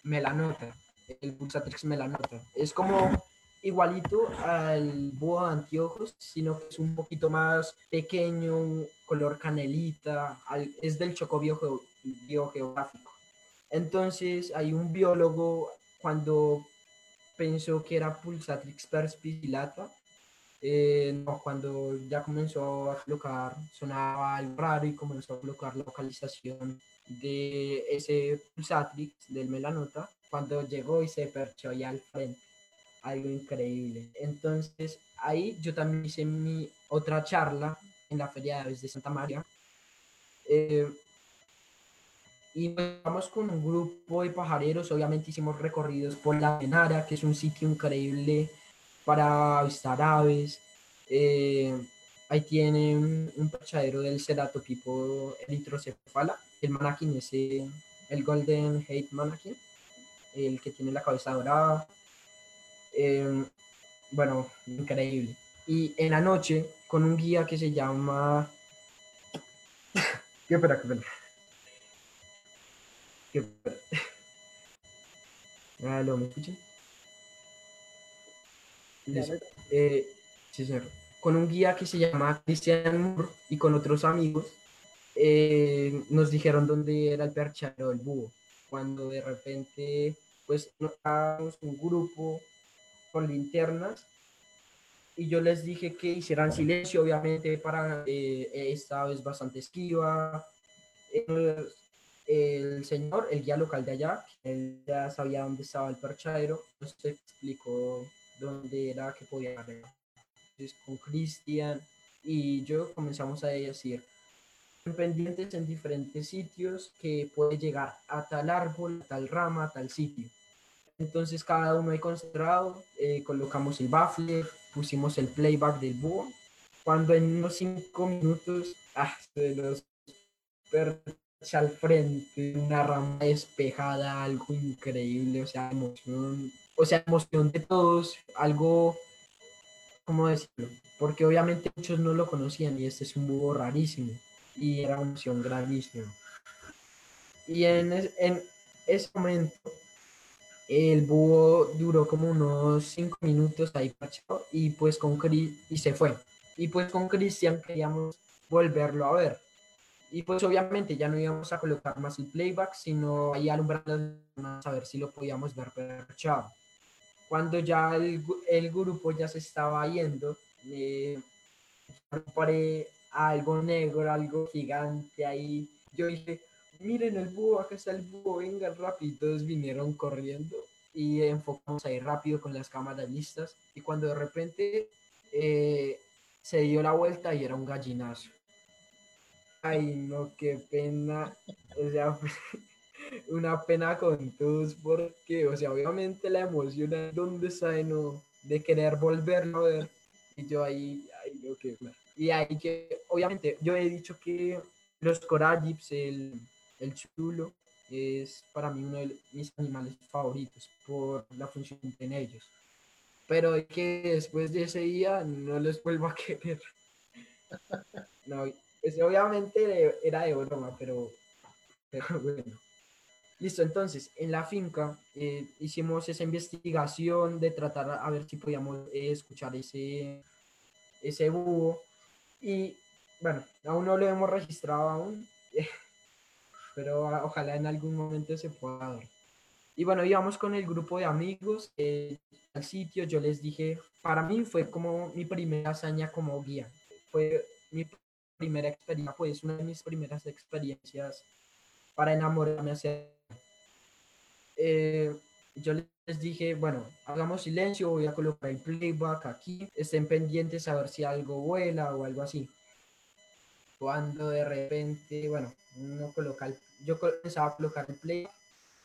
[SPEAKER 3] Melanota, el Pulsatrix Melanota. Es como igualito al búho de anteojos, sino que es un poquito más pequeño, color canelita, es del choco biogeográfico. Entonces hay un biólogo cuando pensó que era Pulsatrix perspicillata, eh, no, cuando ya comenzó a colocar, sonaba algo raro y comenzó a colocar la localización de ese Pulsatrix del melanota, cuando llegó y se perchó ahí al frente algo increíble. Entonces, ahí yo también hice mi otra charla en la Feria de Aves de Santa María. Eh, y vamos con un grupo de pajareros, obviamente hicimos recorridos por la Menara, que es un sitio increíble para avistar aves. Eh, ahí tienen un pachadero del ceratopipo eritrocefala, el manakin ese, el Golden Hate Manakin, el que tiene la cabeza dorada. Em, bueno, increíble. Y en la noche, con un guía que se llama... ¿Qué espera, qué espera? ¿Qué espera? ¿me escuchan? Eh, sí, señor. Con un guía que se llama Cristian Moore y con otros amigos, eh, nos dijeron dónde era el perchero del búho. Cuando de repente, pues, notamos un grupo con linternas y yo les dije que hicieran silencio, obviamente para eh, esta vez bastante esquiva. El, señor, el guía local de allá, él ya sabía dónde estaba el perchadero, nos explicó dónde era que podía ver. Entonces, con Cristian y yo comenzamos a decir pendientes en diferentes sitios que puede llegar a tal árbol, a tal rama, a tal sitio entonces cada uno ahí concentrado, eh, colocamos el baffle, pusimos el playback del búho. Cuando en unos cinco minutos ah, se los percha al frente, una rama despejada, algo increíble, o sea, emoción, o sea, emoción de todos, algo, ¿cómo decirlo? Porque obviamente muchos no lo conocían y este es un búho rarísimo y era una emoción grandísima. Y en, en ese momento el búho duró como unos cinco minutos ahí parchado y pues con y se fue. Y pues con Cristian queríamos volverlo a ver. Y pues obviamente ya no íbamos a colocar más el playback, sino ahí alumbrando a ver si lo podíamos ver perchado. Cuando ya el, el grupo ya se estaba yendo, eh, paré algo negro, algo gigante ahí. Yo dije, miren el búho, acá está el búho, vengan rápido. Todos vinieron corriendo y enfocamos ahí rápido con las cámaras listas. Y cuando de repente eh, se dio la vuelta y era un gallinazo. Ay, no, qué pena. O sea, una pena con todos porque, o sea, obviamente la emoción de dónde está de, no, de querer volverlo a ver. Y yo ahí, ay, qué Y ahí que, obviamente, yo he dicho que los corallips, el, el chulo, es para mí uno de mis animales favoritos por la función en ellos. pero que después de ese día no les vuelvo a querer. No, pues obviamente era de broma, pero, pero bueno. Listo, entonces, en la finca eh, hicimos esa investigación de tratar a ver si podíamos eh, escuchar ese, ese búho. Y bueno, aún no lo hemos registrado aún, pero ojalá en algún momento se pueda dar. Y bueno, íbamos con el grupo de amigos eh, al sitio. Yo les dije, para mí fue como mi primera hazaña como guía. Fue mi primera experiencia, pues una de mis primeras experiencias para enamorarme hacia eh, yo les dije, bueno, hagamos silencio, voy a colocar el playback aquí, estén pendientes a ver si algo vuela o algo así. Cuando de repente, bueno, no coloca yo comenzaba a colocar el playback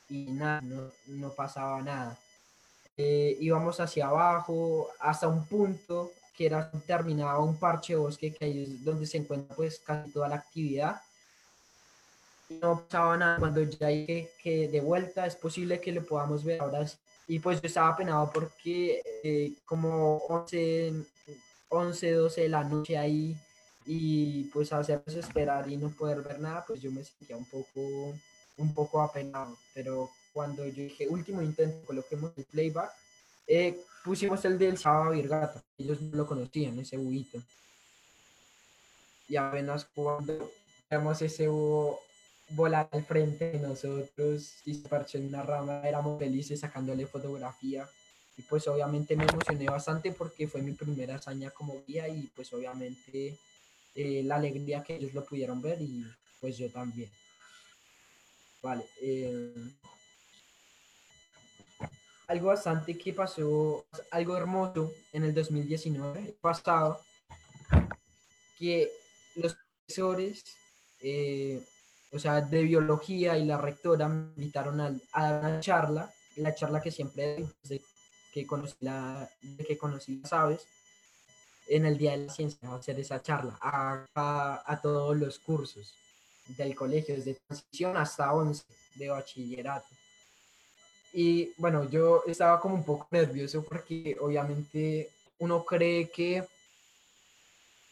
[SPEAKER 3] y nada, no, pasaba nada. Eh, íbamos hacia abajo hasta un punto que era terminaba un parche bosque que ahí es donde se encuentra pues casi toda la actividad no pasaba nada cuando ya dije que de vuelta es posible que lo podamos ver ahora y pues yo estaba penado porque eh, como 11, 11, 12 de la noche ahí y pues hacernos esperar y no poder ver nada, pues yo me sentía un poco, un poco apenado, pero cuando yo dije último intento, coloquemos el playback, eh, pusimos el del sábado Virgata, ellos no lo conocían, ese buito. Y apenas cuando vemos ese búho volar al frente de nosotros y se parchó en una rama, éramos felices sacándole fotografía. Y pues obviamente me emocioné bastante porque fue mi primera hazaña como guía y pues obviamente eh, la alegría que ellos lo pudieron ver y pues yo también. Vale. Eh, algo bastante que pasó, algo hermoso en el 2019 pasado, que los profesores eh, o sea, de biología y la rectora me invitaron a, a una charla, la charla que siempre que conocí, la, que conocí las aves, en el Día de la Ciencia, a hacer esa charla a, a, todos los cursos del colegio, desde transición hasta 11 de bachillerato. Y bueno, yo estaba como un poco nervioso porque obviamente uno cree que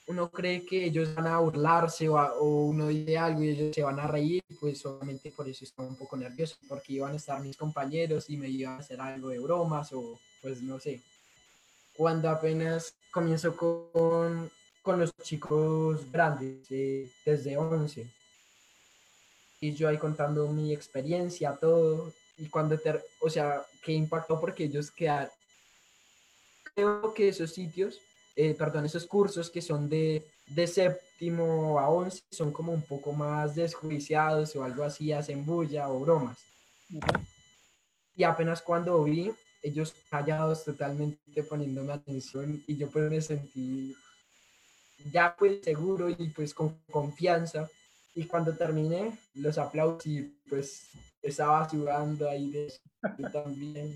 [SPEAKER 3] uno cree que ellos van a burlarse o, uno dice algo y ellos se van a reír, pues obviamente por eso estaba un poco nervioso, porque iban a estar mis compañeros y me iban a hacer algo de bromas o pues no sé. Cuando apenas comienzo con, con los chicos grandes, eh, desde 11, y yo ahí contando mi experiencia, todo, y cuando, te, o sea, que impactó porque ellos quedaron, creo que esos sitios eh, perdón, esos cursos que son de, de séptimo a once son como un poco más desjuiciados o algo así, hacen bulla o bromas. Y apenas cuando vi, ellos callados totalmente poniéndome atención y yo pues me sentí ya pues seguro y pues con confianza. Y cuando terminé, los aplausos y pues estaba sudando ahí de, también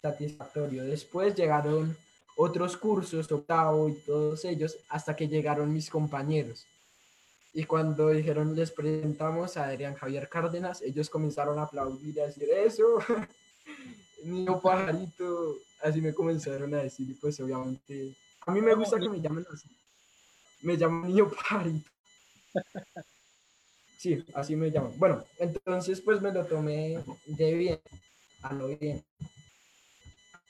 [SPEAKER 3] satisfactorio. Después llegaron otros cursos, octavo y todos ellos, hasta que llegaron mis compañeros. Y cuando dijeron, les presentamos a Adrián Javier Cárdenas, ellos comenzaron a aplaudir a decir, eso, niño pajarito, así me comenzaron a decir, y pues obviamente, a mí me gusta que me llamen así. Me llaman niño pajarito. Sí, así me llaman. Bueno, entonces pues me lo tomé de bien, a lo bien.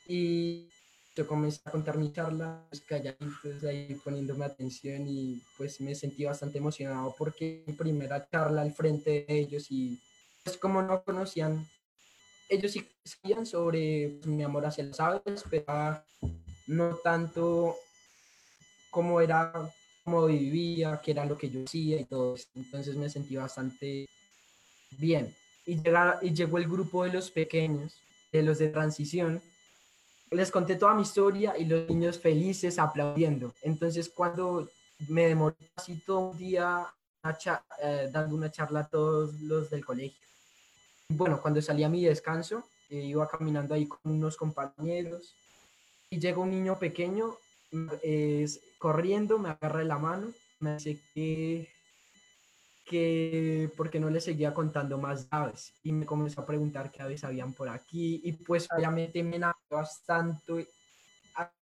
[SPEAKER 3] Y yo comencé a contar mi charla, pues calladitos ahí poniéndome atención y pues me sentí bastante emocionado porque mi primera charla al frente de ellos y pues como no conocían, ellos sí sabían sobre pues, mi amor hacia las aves, pero no tanto cómo era, cómo vivía, qué era lo que yo hacía y todo eso. Entonces me sentí bastante bien. Y, y llegó el grupo de los pequeños, de los de transición, les conté toda mi historia y los niños felices aplaudiendo. Entonces, cuando me demoré así todo un día eh, dando una charla a todos los del colegio. Bueno, cuando salí a mi descanso, eh, iba caminando ahí con unos compañeros y llega un niño pequeño corriendo, me agarra la mano, me dice que que porque no le seguía contando más aves y me comenzó a preguntar qué aves habían por aquí y pues obviamente me enamoró bastante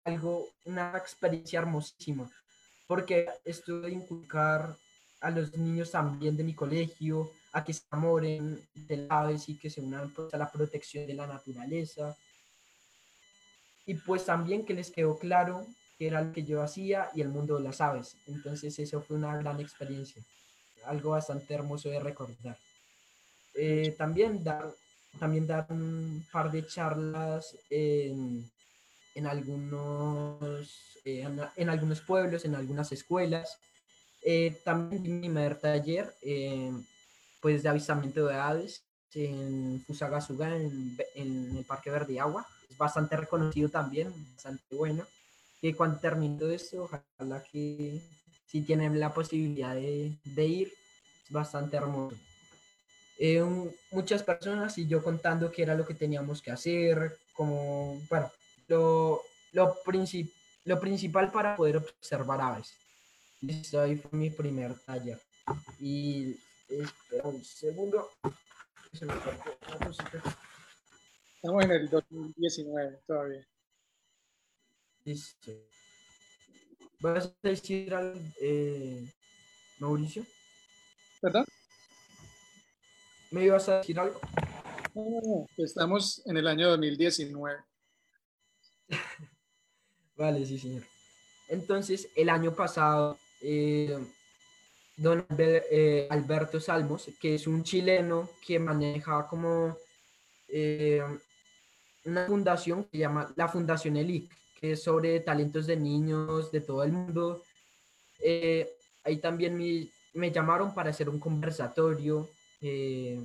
[SPEAKER 3] algo, una experiencia hermosísima, porque estuve inculcar a los niños también de mi colegio, a que se enamoren de aves y que se unan pues, a la protección de la naturaleza. Y pues también que les quedó claro que era lo que yo hacía y el mundo de las aves. Entonces eso fue una gran experiencia, algo bastante hermoso de recordar. Eh, también dar también dar un par de charlas en, en algunos, eh, en, algunos pueblos, en algunas escuelas. Eh, también mi primer taller eh, pues de avistamiento de aves en Fusagasugá, en, en el Parque Verde Agua. Es bastante reconocido también, bastante bueno. Y cuando termino esto, ojalá que si tienen la posibilidad de, de ir, es bastante hermoso. Eh, muchas personas y yo contando qué era lo que teníamos que hacer, como, bueno, lo, lo, lo principal para poder observar aves. Ahí fue mi primer taller. Y espera un segundo.
[SPEAKER 2] Estamos en el 2019 todavía.
[SPEAKER 3] Listo. ¿Vas a decir algo, eh, Mauricio?
[SPEAKER 2] ¿Verdad?
[SPEAKER 3] ¿Me ibas a decir algo?
[SPEAKER 2] No, no, no. Estamos en el año 2019.
[SPEAKER 3] vale, sí, señor. Entonces, el año pasado, eh, don eh, Alberto Salmos, que es un chileno que maneja como eh, una fundación que se llama la Fundación ELIC, que es sobre talentos de niños de todo el mundo. ahí también me, me llamaron para hacer un conversatorio eh,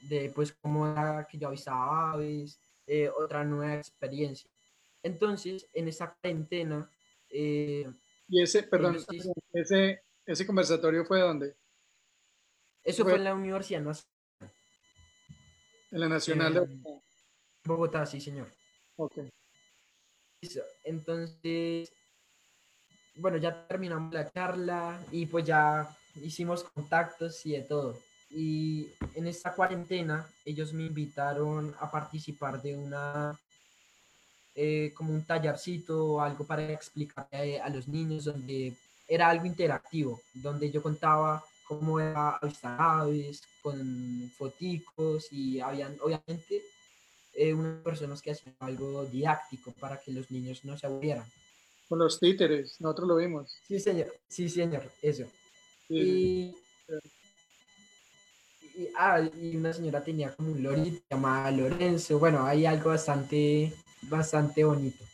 [SPEAKER 3] de pues cómo era que yo avisaba aves, eh, otra nueva experiencia. Entonces, en esa cuarentena... Eh,
[SPEAKER 2] y ese, perdón, ese, ese conversatorio fue dónde?
[SPEAKER 3] Eso fue, en la Universidad Nacional.
[SPEAKER 2] En la Nacional de Bogotá.
[SPEAKER 3] Bogotá, sí, señor.
[SPEAKER 2] Ok.
[SPEAKER 3] Entonces, bueno, ya terminamos la charla y pues ya hicimos contactos y de todo. Y en esta cuarentena ellos me invitaron a participar de una, eh, como un tallarcito o algo para explicar a, los niños, donde era algo interactivo, donde yo contaba cómo era avistar aves, con foticos y habían, obviamente, eh, unas personas que hacían algo didáctico para que los niños no se aburrieran.
[SPEAKER 2] Con los títeres, nosotros lo vimos.
[SPEAKER 3] Sí, señor, sí, señor, eso. Y, ah, y una señora tenía como un lorito llamada Lorenzo. Bueno, hay algo bastante, bastante bonito.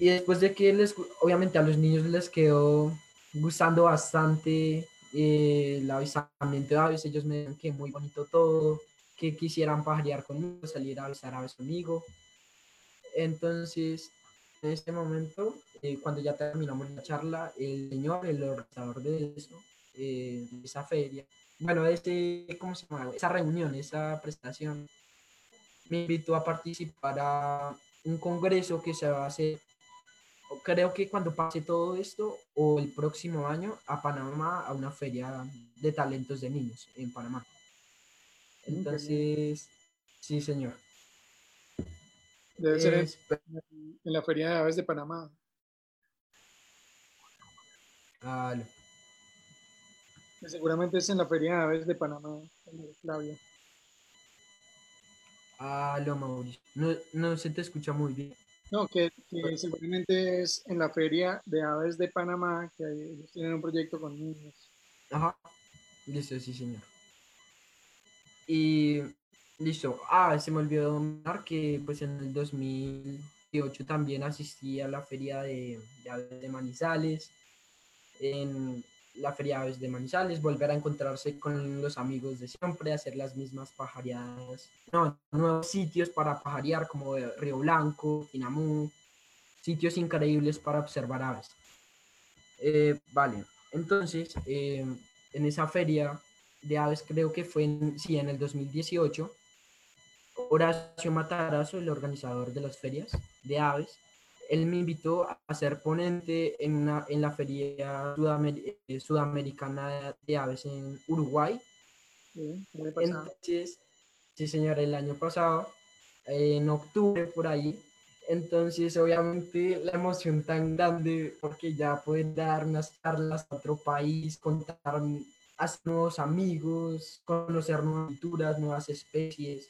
[SPEAKER 3] Y después de que les, obviamente a los niños les quedó gustando bastante eh, el avisamiento de aves, ellos me dijeron que muy bonito todo, que quisieran pajarear conmigo, salir a avisar aves conmigo. Entonces, en este momento, eh, cuando ya terminamos la charla, el señor, el organizador de eso, eh, de esa feria, bueno, ese, ¿cómo se llama? Esa reunión, esa prestación, me invitó a participar a un congreso que se va a hacer, creo que cuando pase todo esto, o el próximo año, a Panamá, a una feria de talentos de niños en Panamá. Entonces, sí, señor.
[SPEAKER 2] Debe ser en, la Feria de Aves de Panamá.
[SPEAKER 3] Ah,
[SPEAKER 2] Seguramente es en la Feria de Aves de Panamá, Claudia.
[SPEAKER 3] Ah, lo Mauricio. No, no se te escucha muy bien.
[SPEAKER 2] No, que, seguramente es en la Feria de Aves de Panamá, que ellos tienen un proyecto con niños.
[SPEAKER 3] Ajá. Listo, sí, señor. Y Listo. Ah, se me olvidó nombrar que pues en el 2018 también asistí a la feria de, aves de Manizales. En la feria de aves de Manizales, volver a encontrarse con los amigos de siempre, hacer las mismas pajareadas. No, nuevos sitios para pajarear como Río Blanco, Tinamú, sitios increíbles para observar aves. Eh, vale, entonces eh, en esa feria de aves creo que fue en, sí, en el 2018 Horacio Matarazo, el organizador de las ferias de aves, él me invitó a ser ponente en, una, en la feria eh, sudamericana de aves en Uruguay.
[SPEAKER 2] Sí,
[SPEAKER 3] Entonces, sí, señor, el año pasado, en octubre por ahí. Entonces, obviamente, la emoción tan grande porque ya poder dar unas charlas a otro país, contar, hacer nuevos amigos, conocer nuevas culturas, nuevas especies.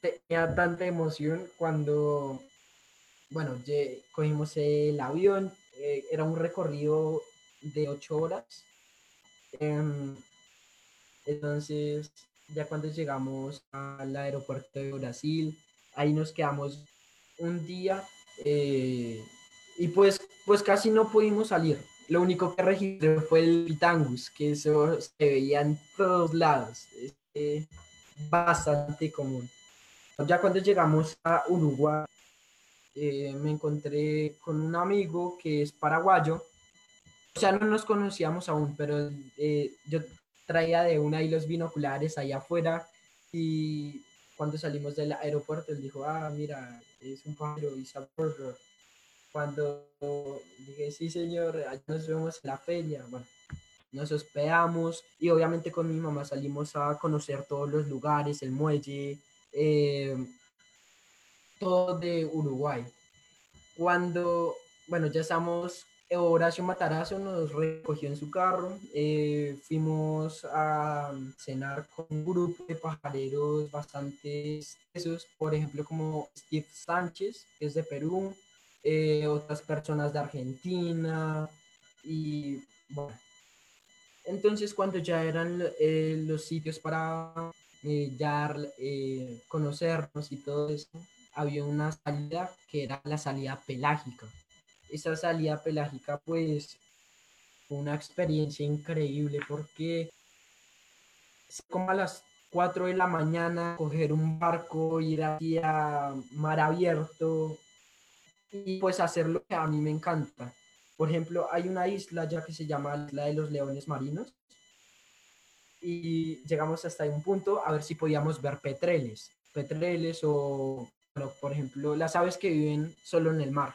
[SPEAKER 3] Tenía tanta emoción cuando, bueno, cogimos el avión, eh, era un recorrido de ocho horas. Em, entonces, ya cuando llegamos al aeropuerto de Brasil, ahí nos quedamos un día eh, y pues, pues casi no pudimos salir. Lo único que registré fue el Pitangus, que eso se veía en todos lados. Es eh, bastante común. Ya cuando llegamos a Uruguay, eh, me encontré con un amigo que es paraguayo. O sea, no nos conocíamos aún, pero yo traía de una y los binoculares allá afuera y cuando salimos del aeropuerto él dijo, ah, mira, es un pájaro y Cuando dije, sí señor, nos vemos en la feria, bueno, nos hospedamos y obviamente con mi mamá salimos a conocer todos los lugares, el muelle, eh, de Uruguay. Cuando, bueno, ya estamos Horacio Matarazo nos recogió en su carro, eh, fuimos a cenar con un grupo de pajareros bastante esos, por ejemplo como Steve Sánchez, que es de Perú, eh, otras personas de Argentina y bueno. Entonces cuando ya eran eh, los sitios para ya conocernos y todo eso, había una salida que era la salida pelágica esa salida pelágica pues fue una experiencia increíble porque como a las 4 de la mañana coger un barco, ir hacia mar abierto y pues hacer lo que a mí me encanta. Por ejemplo, hay una isla ya que se llama la de los Leones Marinos y llegamos hasta un punto a ver si podíamos ver petreles, petreles o, por ejemplo, las aves que viven solo en el mar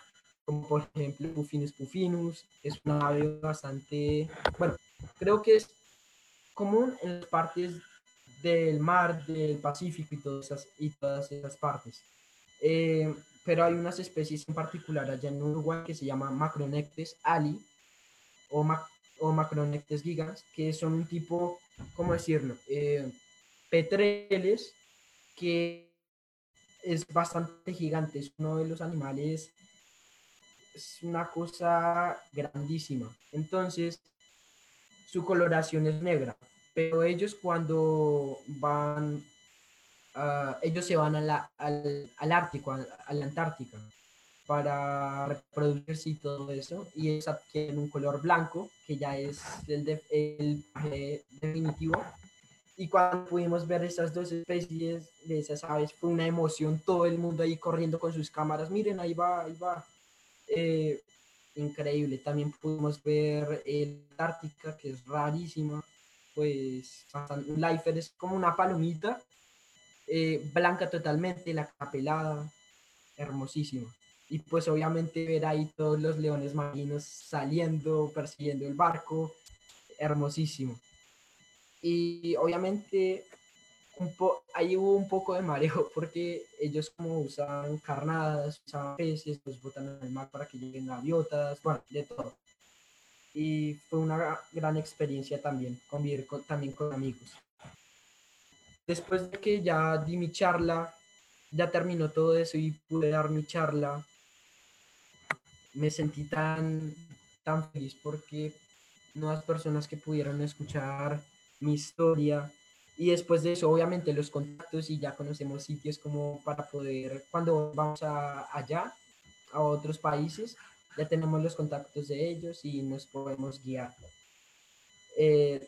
[SPEAKER 3] como por ejemplo Pufinus pufinus, es una ave bastante, bueno, creo que es común en las partes del mar, del Pacífico y todas esas, y todas esas partes. Eh, pero hay unas especies en particular allá en Uruguay que se llama Macronectes ali o, o Macronectes gigans, que son un tipo, ¿cómo decirlo? Eh, petreles que es bastante gigante, es uno de los animales es una cosa grandísima. Entonces, su coloración es negra, pero ellos cuando van, ellos se van al, al, Ártico, a, la Antártica, para reproducirse y todo eso, y ellos adquieren un color blanco, que ya es el, el definitivo. Y cuando pudimos ver esas dos especies de esas aves, fue una emoción, todo el mundo ahí corriendo con sus cámaras, miren, ahí va, ahí va, eh, increíble. También pudimos ver el Ártica, que es rarísima. Pues un lifer es como una palomita, eh, blanca totalmente, la capelada, hermosísima. Y pues obviamente ver ahí todos los leones marinos saliendo, persiguiendo el barco, hermosísimo. Y obviamente ahí hubo un poco de mareo porque ellos como usan carnadas, usan peces, los botan en el mar para que lleguen gaviotas, bueno, de todo. Y fue una gran experiencia también, convivir con, también con amigos. Después de que ya di mi charla, ya terminó todo eso y pude dar mi charla, me sentí tan, tan feliz porque nuevas personas que pudieron escuchar mi historia, y después de eso, obviamente, los contactos y ya conocemos sitios como para poder, cuando vamos a, allá, a otros países, ya tenemos los contactos de ellos y nos podemos guiar.
[SPEAKER 2] Eh,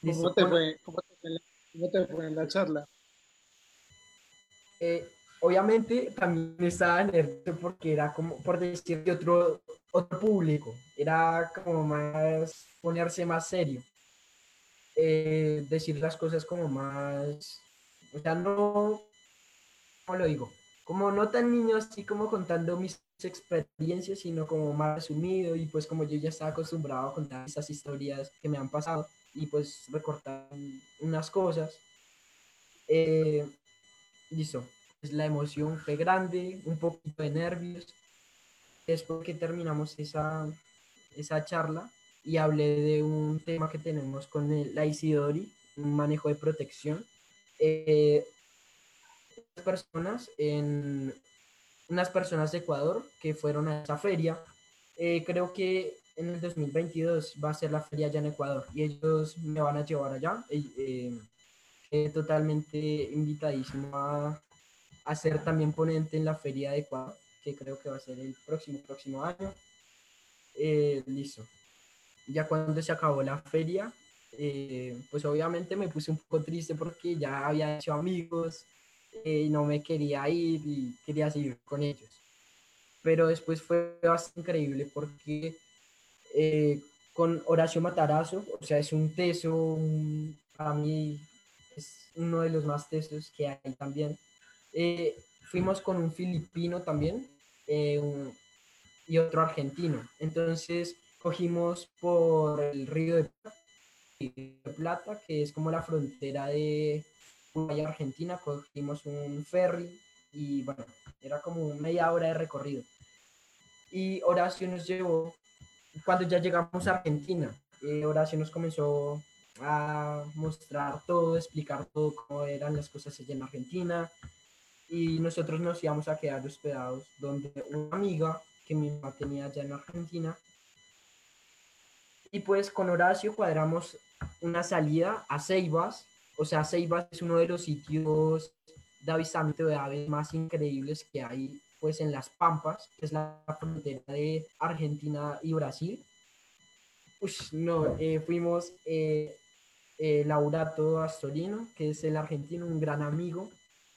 [SPEAKER 2] ¿Cómo, te fue, ¿Cómo, te fue, en la charla?
[SPEAKER 3] Eh, obviamente también estaba nervioso porque era como, por decir, de otro, otro público, era como más, ponerse más serio. Eh, decir las cosas como más, o sea, no, ¿cómo lo digo? Como no tan niño así como contando mis experiencias, sino como más resumido y pues como yo ya estaba acostumbrado a contar esas historias que me han pasado y pues recortar unas cosas. Eh, listo. la emoción fue grande, un poquito de nervios. Después que terminamos esa, esa charla y hablé de un tema que tenemos con el, la Isidori, un manejo de protección. Eh, personas en unas personas de Ecuador que fueron a esa feria. Eh, creo que en el 2022 va a ser la feria allá en Ecuador y ellos me van a llevar allá. Eh, eh, totalmente invitadísimo a, a, ser también ponente en la feria de Ecuador, que creo que va a ser el próximo, próximo año. listo. Ya cuando se acabó la feria, pues obviamente me puse un poco triste porque ya había hecho amigos, y no me quería ir y quería seguir con ellos. Pero después fue bastante increíble porque eh, con Horacio Matarazo, o sea, es un teso, para mí es uno de los más tesos que hay también. Eh, fuimos con un filipino también eh, y otro argentino. Entonces cogimos por el río de Plata, que es como la frontera de, allá Argentina, cogimos un ferry y bueno, era como media hora de recorrido. Y Horacio nos llevó, cuando ya llegamos a Argentina, eh, Horacio nos comenzó a mostrar todo, explicar todo cómo eran las cosas allá en Argentina. Y nosotros nos íbamos a quedar hospedados donde una amiga que mi mamá tenía allá en Argentina. Y pues con Horacio cuadramos una salida a Ceibas, o sea, Ceiba es uno de los sitios de avistamiento de aves más increíbles que hay pues en las Pampas, que es la frontera de Argentina y Brasil. Uy, no, eh, fuimos eh, eh, Laurato Astolino, que es el argentino, un gran amigo,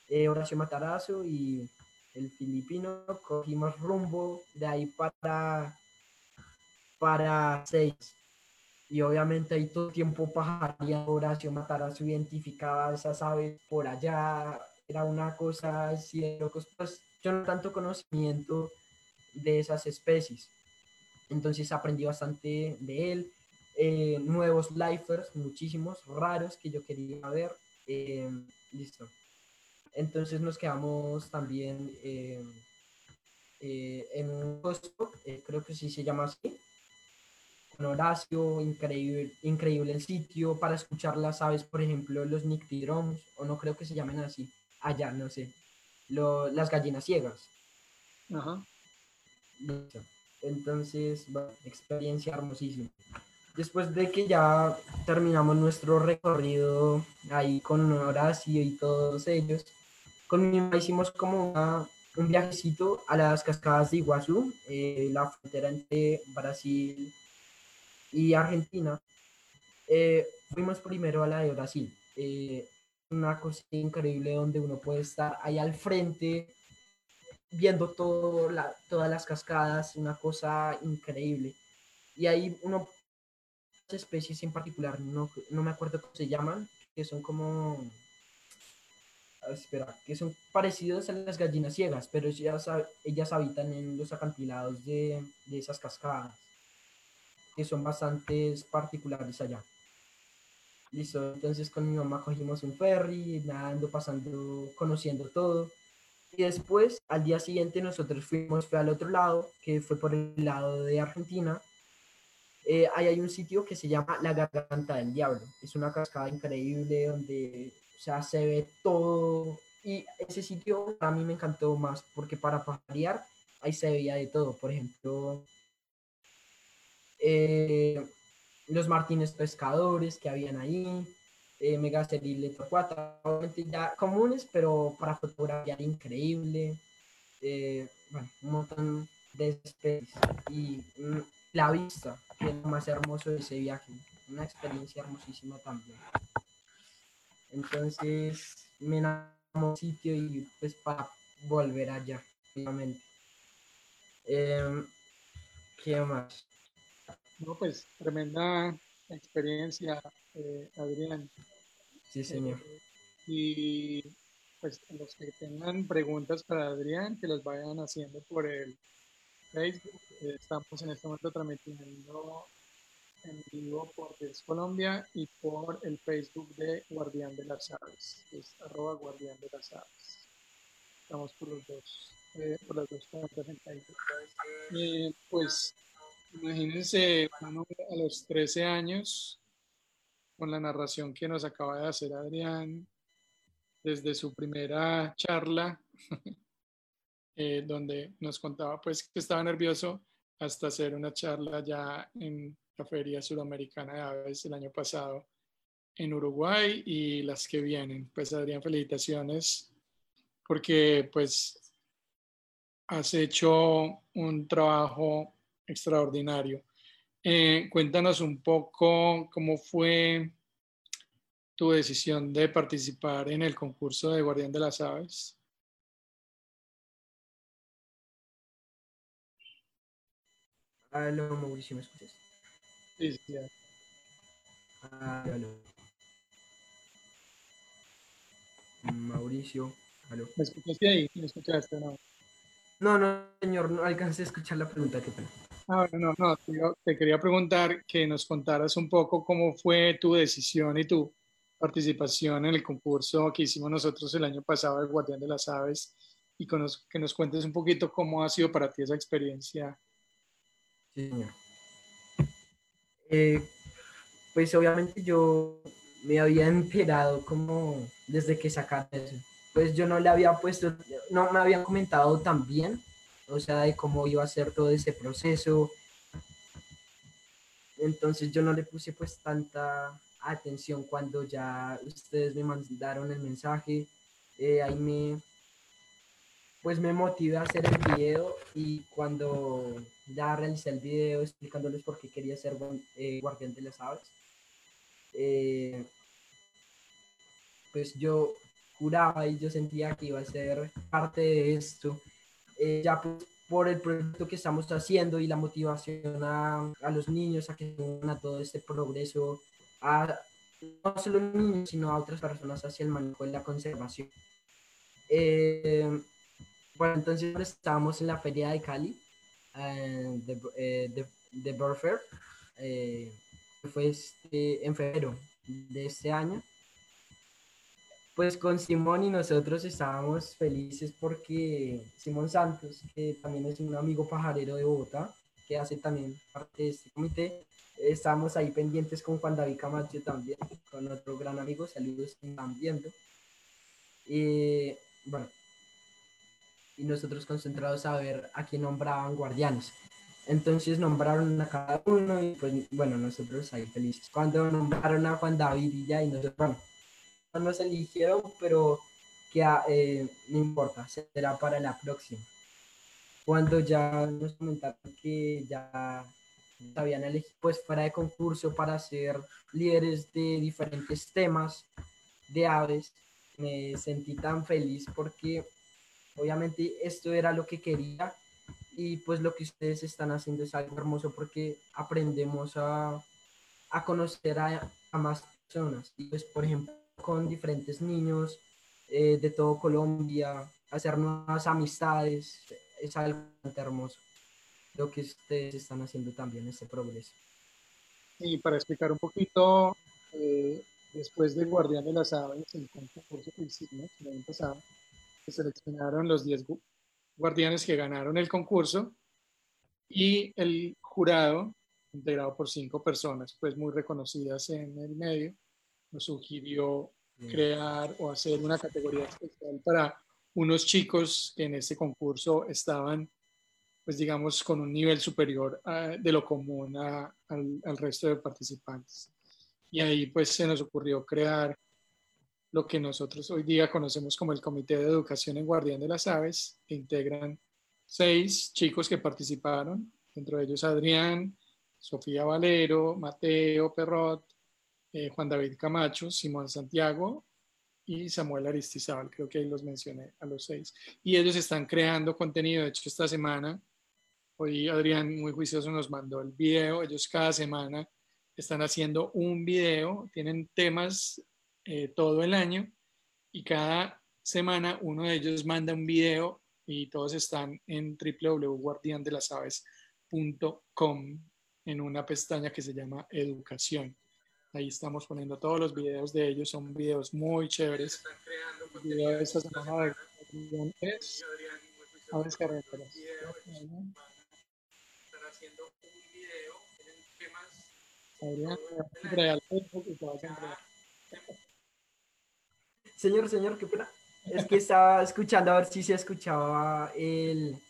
[SPEAKER 3] eh, Horacio Matarazo y el filipino, cogimos rumbo de ahí para, para seis y obviamente ahí todo el tiempo pajaría Horacio Matarazzo identificaba esas aves por allá, era una cosa así de locos, pues yo no tanto conocimiento de esas especies, entonces aprendí bastante de él, eh, nuevos lifers, muchísimos, raros que yo quería ver, eh, listo. Entonces nos quedamos también eh, en un costo, creo que sí se llama así, Horacio, increíble, increíble el sitio para escuchar las aves, por ejemplo, los nictidroms, o no creo que se llamen así, allá, no sé, las gallinas ciegas. Ajá. Entonces, experiencia hermosísima. Después de que ya terminamos nuestro recorrido ahí con Horacio y todos ellos, con mi mamá hicimos como un viajecito a las cascadas de Iguazú, eh, la frontera entre Brasil y Argentina, eh, fuimos primero a la de Brasil. Eh, una cosa increíble donde uno puede estar ahí al frente viendo todo la, todas las cascadas, una cosa increíble. Y ahí uno, especies en particular, no, no me acuerdo cómo se llaman, que son como, espera, que son parecidos a las gallinas ciegas, pero ellas, ellas habitan en los acantilados de, de esas cascadas que son bastante particulares allá. Listo, entonces con mi mamá cogimos un ferry, nadando, pasando, conociendo todo. Y después, al día siguiente, nosotros fuimos fue al otro lado, que fue por el lado de Argentina. Eh, ahí hay un sitio que se llama La Garganta del Diablo. Es una cascada increíble donde o sea, se ve todo. Y ese sitio a mí me encantó más porque para pajarear ahí se veía de todo. Por ejemplo, eh, los Martínez Pescadores que habían ahí, eh, Megaceril 4, ya comunes, pero para fotografiar increíble, eh, bueno, un montón de especies y mm, la vista, que es lo más hermoso de ese viaje, una experiencia hermosísima también. Entonces, me enamoré sitio y pues para volver allá, obviamente. Eh, ¿Qué más?
[SPEAKER 2] No, pues tremenda experiencia, eh, Adrián.
[SPEAKER 3] Sí, señor.
[SPEAKER 2] Eh, y pues los que tengan preguntas para Adrián, que las vayan haciendo por el Facebook. Eh, estamos en este momento transmitiendo en vivo por Des Colombia y por el Facebook de Guardián de las Aves, es arroba Guardián de las Aves. estamos por los dos, por las dos cuentas en eh, pues imagínense a los 13 años con la narración que nos acaba de hacer Adrián desde su primera charla, eh, donde nos contaba pues que estaba nervioso hasta hacer una charla ya en la Feria Sudamericana de Aves el año pasado en Uruguay y las que vienen. Pues Adrián, felicitaciones porque pues has hecho un trabajo extraordinario. Eh, cuéntanos un poco cómo fue tu decisión de participar en el concurso de Guardián de las Aves.
[SPEAKER 3] Aló, Mauricio, ¿me escuchas?
[SPEAKER 2] Sí, sí.
[SPEAKER 3] Aló. Mauricio, aló.
[SPEAKER 2] ¿Me escuchaste ahí? ¿Me escuchaste? No.
[SPEAKER 3] No, no, señor, no alcancé a escuchar la pregunta que tengo.
[SPEAKER 2] Ah, no, no, te quería preguntar que nos contaras un poco cómo fue tu decisión y tu participación en el concurso que hicimos nosotros el año pasado de Guardián de las Aves y que nos cuentes un poquito cómo ha sido para ti esa experiencia.
[SPEAKER 3] Eh, pues obviamente yo me había enterado como desde que sacaron eso. Pues yo no le había puesto, no me habían comentado tan bien o sea, de cómo iba a ser todo ese proceso. Entonces yo no le puse pues tanta atención cuando ya ustedes me mandaron el mensaje. Eh, ahí me, pues me motivé a hacer el video y cuando ya realicé el video explicándoles por qué quería ser eh, guardián de las aves, eh, pues yo juraba y yo sentía que iba a ser parte de esto eh, ya por el proyecto que estamos haciendo y la motivación a, a los niños a que a todo este progreso, a no solo niños, sino a otras personas hacia el manejo y la conservación. Eh, bueno, entonces estábamos en la feria de Cali, eh, de, eh, de, de Bird Fair, eh, fue este, en febrero de este año pues con Simón y nosotros estábamos felices porque Simón Santos, que también es un amigo pajarero de Bogotá, que hace también parte de este comité, estábamos ahí pendientes con Juan David Camacho también, con otro gran amigo, saludos están viendo. Y bueno, y nosotros concentrados a ver a quién nombraban guardianes. Entonces nombraron a cada uno y pues bueno, nosotros ahí felices. Cuando nombraron a Juan David y ya, y nosotros, bueno, no nos eligieron, pero que ah, eh, no importa, será para la próxima. Cuando ya nos comentaron que ya habían elegido pues fuera de concurso para ser líderes de diferentes temas de aves, me sentí tan feliz porque obviamente esto era lo que quería y pues lo que ustedes están haciendo es algo hermoso porque aprendemos a, a conocer a, a más personas. Y pues, por ejemplo, con diferentes niños eh, de todo Colombia, hacer nuevas amistades, es algo hermoso. Lo que ustedes están haciendo también, este progreso.
[SPEAKER 2] Y para explicar un poquito, eh, después del Guardián de las Aves, el concurso que hicimos el año pasado, se seleccionaron los 10 guardianes que ganaron el concurso y el jurado, integrado por cinco personas, pues muy reconocidas en el medio, nos sugirió crear o hacer una categoría especial para unos chicos que en este concurso estaban, pues digamos, con un nivel superior de lo común al, al, resto de participantes. Y ahí pues se nos ocurrió crear lo que nosotros hoy día conocemos como el Comité de Educación en Guardián de las Aves, que integran seis chicos que participaron, entre ellos Adrián, Sofía Valero, Mateo Perrot, eh, Juan David Camacho, Simón Santiago y Samuel Aristizábal, creo que ahí los mencioné a los seis. Y ellos están creando contenido, de hecho esta semana, hoy Adrián muy juicioso nos mandó el video, ellos cada semana están haciendo un video, tienen temas eh, todo el año. Y cada semana uno de ellos manda un video y todos están en www.guardiandelasaves.com en una pestaña que se llama Educación. Ahí estamos poniendo todos los videos de ellos, son videos muy chéveres. El video de esta semana de es Aves Carreteras. Están
[SPEAKER 3] haciendo un video en temas.
[SPEAKER 2] Adrián, real Facebook y te vas a entregar.
[SPEAKER 3] Señor, señor, qué pena. Es que estaba escuchando a ver si se escuchaba el,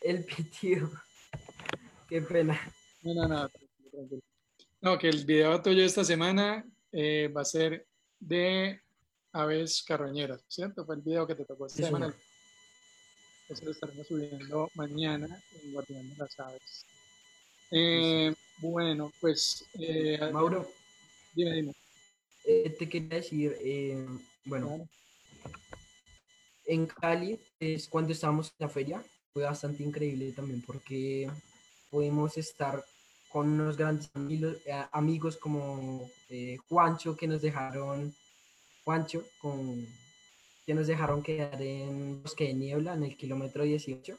[SPEAKER 3] el pitido. Qué pena.
[SPEAKER 2] No, no, no, tranquilo, tranquilo. No, que el video tuyo esta semana eh, va a ser de aves carroñeras, ¿cierto? Fue el video que te tocó esta
[SPEAKER 3] Sí,
[SPEAKER 2] semana.
[SPEAKER 3] señor.
[SPEAKER 2] Eso lo estaremos subiendo mañana en Guardián de las Aves. Eh, bueno, pues, eh,
[SPEAKER 3] Mauro,
[SPEAKER 2] dime, dime.
[SPEAKER 3] te quería decir, bueno,
[SPEAKER 2] Claro.
[SPEAKER 3] en Cali es cuando estábamos en la feria, fue bastante increíble también porque pudimos estar con unos grandes amigos, eh, amigos como eh, Juancho que nos dejaron, Juancho, con, que nos dejaron quedar en Bosque de Niebla en el kilómetro 18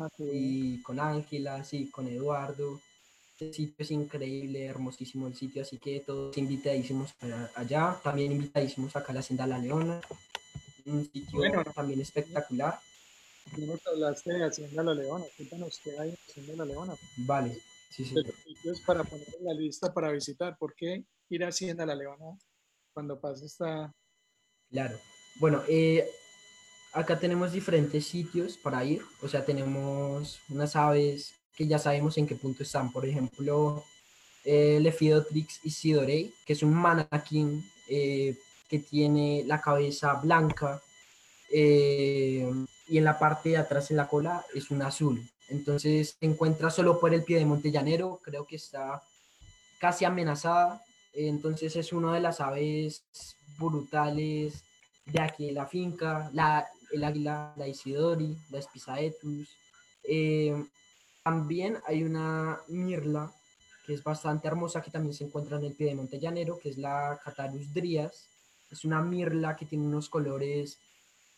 [SPEAKER 2] Ah,
[SPEAKER 3] y con Ángela, sí, con Eduardo. El sitio es increíble, hermosísimo el sitio, así que todos invitadísimos allá, también invitadísimos acá a la Hacienda La Leona, un sitio
[SPEAKER 2] Bueno.
[SPEAKER 3] también espectacular.
[SPEAKER 2] Nos hablaste de Hacienda La Leona. Cuéntanos qué hay en Hacienda La Leona.
[SPEAKER 3] Vale, sí, sí.
[SPEAKER 2] Sitios para poner en la lista para visitar. ¿Por qué ir a Hacienda La Leona cuando pasa esta...
[SPEAKER 3] Claro. Bueno, eh, acá tenemos diferentes sitios para ir, o sea, tenemos unas aves que ya sabemos en qué punto están, por ejemplo, eh, Lephidotrix isidorei, que es un manaquín eh, que tiene la cabeza blanca eh, y en la parte de atrás en la cola es un azul. Entonces se encuentra solo por el pie de Montellanero, creo que está casi amenazada. Entonces es una de las aves brutales de aquí de la finca, la, el águila, la Isidori, la Spisaetus. Eh, también hay una mirla que es bastante hermosa, que también se encuentra en el pie de Montellanero, que es la Catarus drias. Es una mirla que tiene unos colores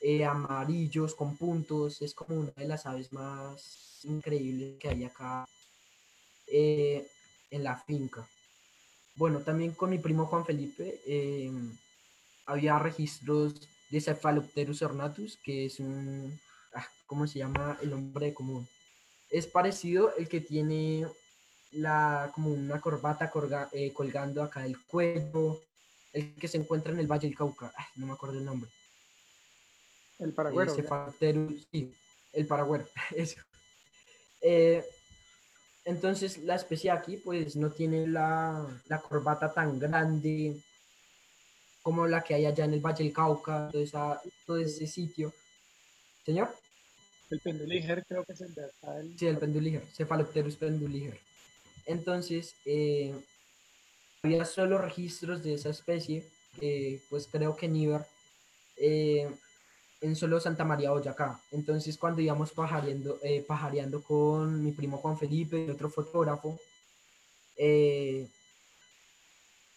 [SPEAKER 3] eh, amarillos con puntos. Es como una de las aves más increíbles que hay acá eh, en la finca. Bueno, también con mi primo Juan Felipe eh, había registros de Cephalopterus ornatus, que es un, ah, ¿cómo se llama el nombre común? Es parecido el que tiene la, como una corbata colga- eh, colgando acá del cuello, el que se encuentra en el Valle del Cauca, ay, no me acuerdo el nombre.
[SPEAKER 2] El Paragüero.
[SPEAKER 3] Eh, sí, el paragüero, eso. Eh, entonces la especie aquí pues no tiene la, la corbata tan grande como la que hay allá en el Valle del Cauca, todo, esa- todo ese sitio. Señor,
[SPEAKER 2] El Penduliger creo que es el de acá. El...
[SPEAKER 3] sí, el penduliger, Cephalopterus penduliger. Entonces, eh, había solo registros de esa especie, eh, pues creo que en Iber, eh, en solo Santa María Boyacá. Entonces, cuando íbamos eh, pajareando con mi primo Juan Felipe y otro fotógrafo, eh,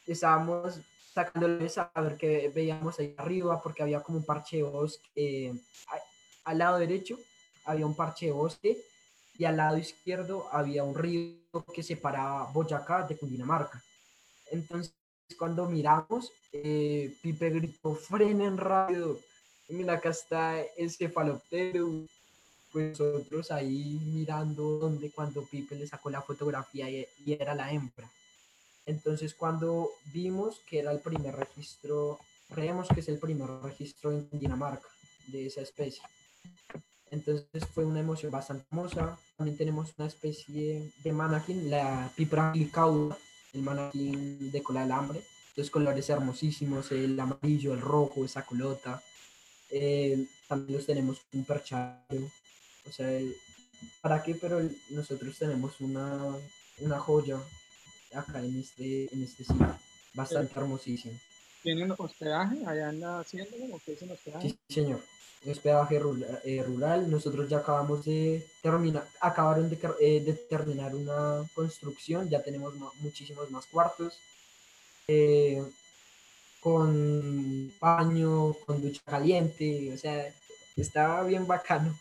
[SPEAKER 3] estábamos sacándoles a ver qué veíamos ahí arriba, porque había como un parche de bosque. eh, al lado derecho había un parche de bosque y al lado izquierdo había un río que separaba Boyacá de Cundinamarca. Entonces, cuando miramos, eh, Pipe gritó, frenen rápido. Mira, acá está el cefaloptero. Pues nosotros ahí mirando donde cuando Pipe le sacó la fotografía y, y era la hembra. Entonces, cuando vimos que era el primer registro, creemos que es el primer registro en Dinamarca de esa especie. Entonces fue una emoción bastante hermosa. También tenemos una especie de manaquín, la Pipra cauda, el manaquín de cola de alambre. Los colores hermosísimos, el amarillo, el rojo, esa colota. Eh, también los tenemos un perchado. O sea, ¿para qué? Pero nosotros tenemos una, una joya acá en este, en este sitio. Bastante hermosísimo.
[SPEAKER 2] ¿Tienen hospedaje allá en la hacienda o qué es el hospedaje?
[SPEAKER 3] Sí, señor. Hospedaje rural, eh, rural. Nosotros ya acabamos de terminar, acabaron de, eh, de terminar una construcción, ya tenemos muchísimos más cuartos, eh, con baño, con ducha caliente, o sea, está bien bacano,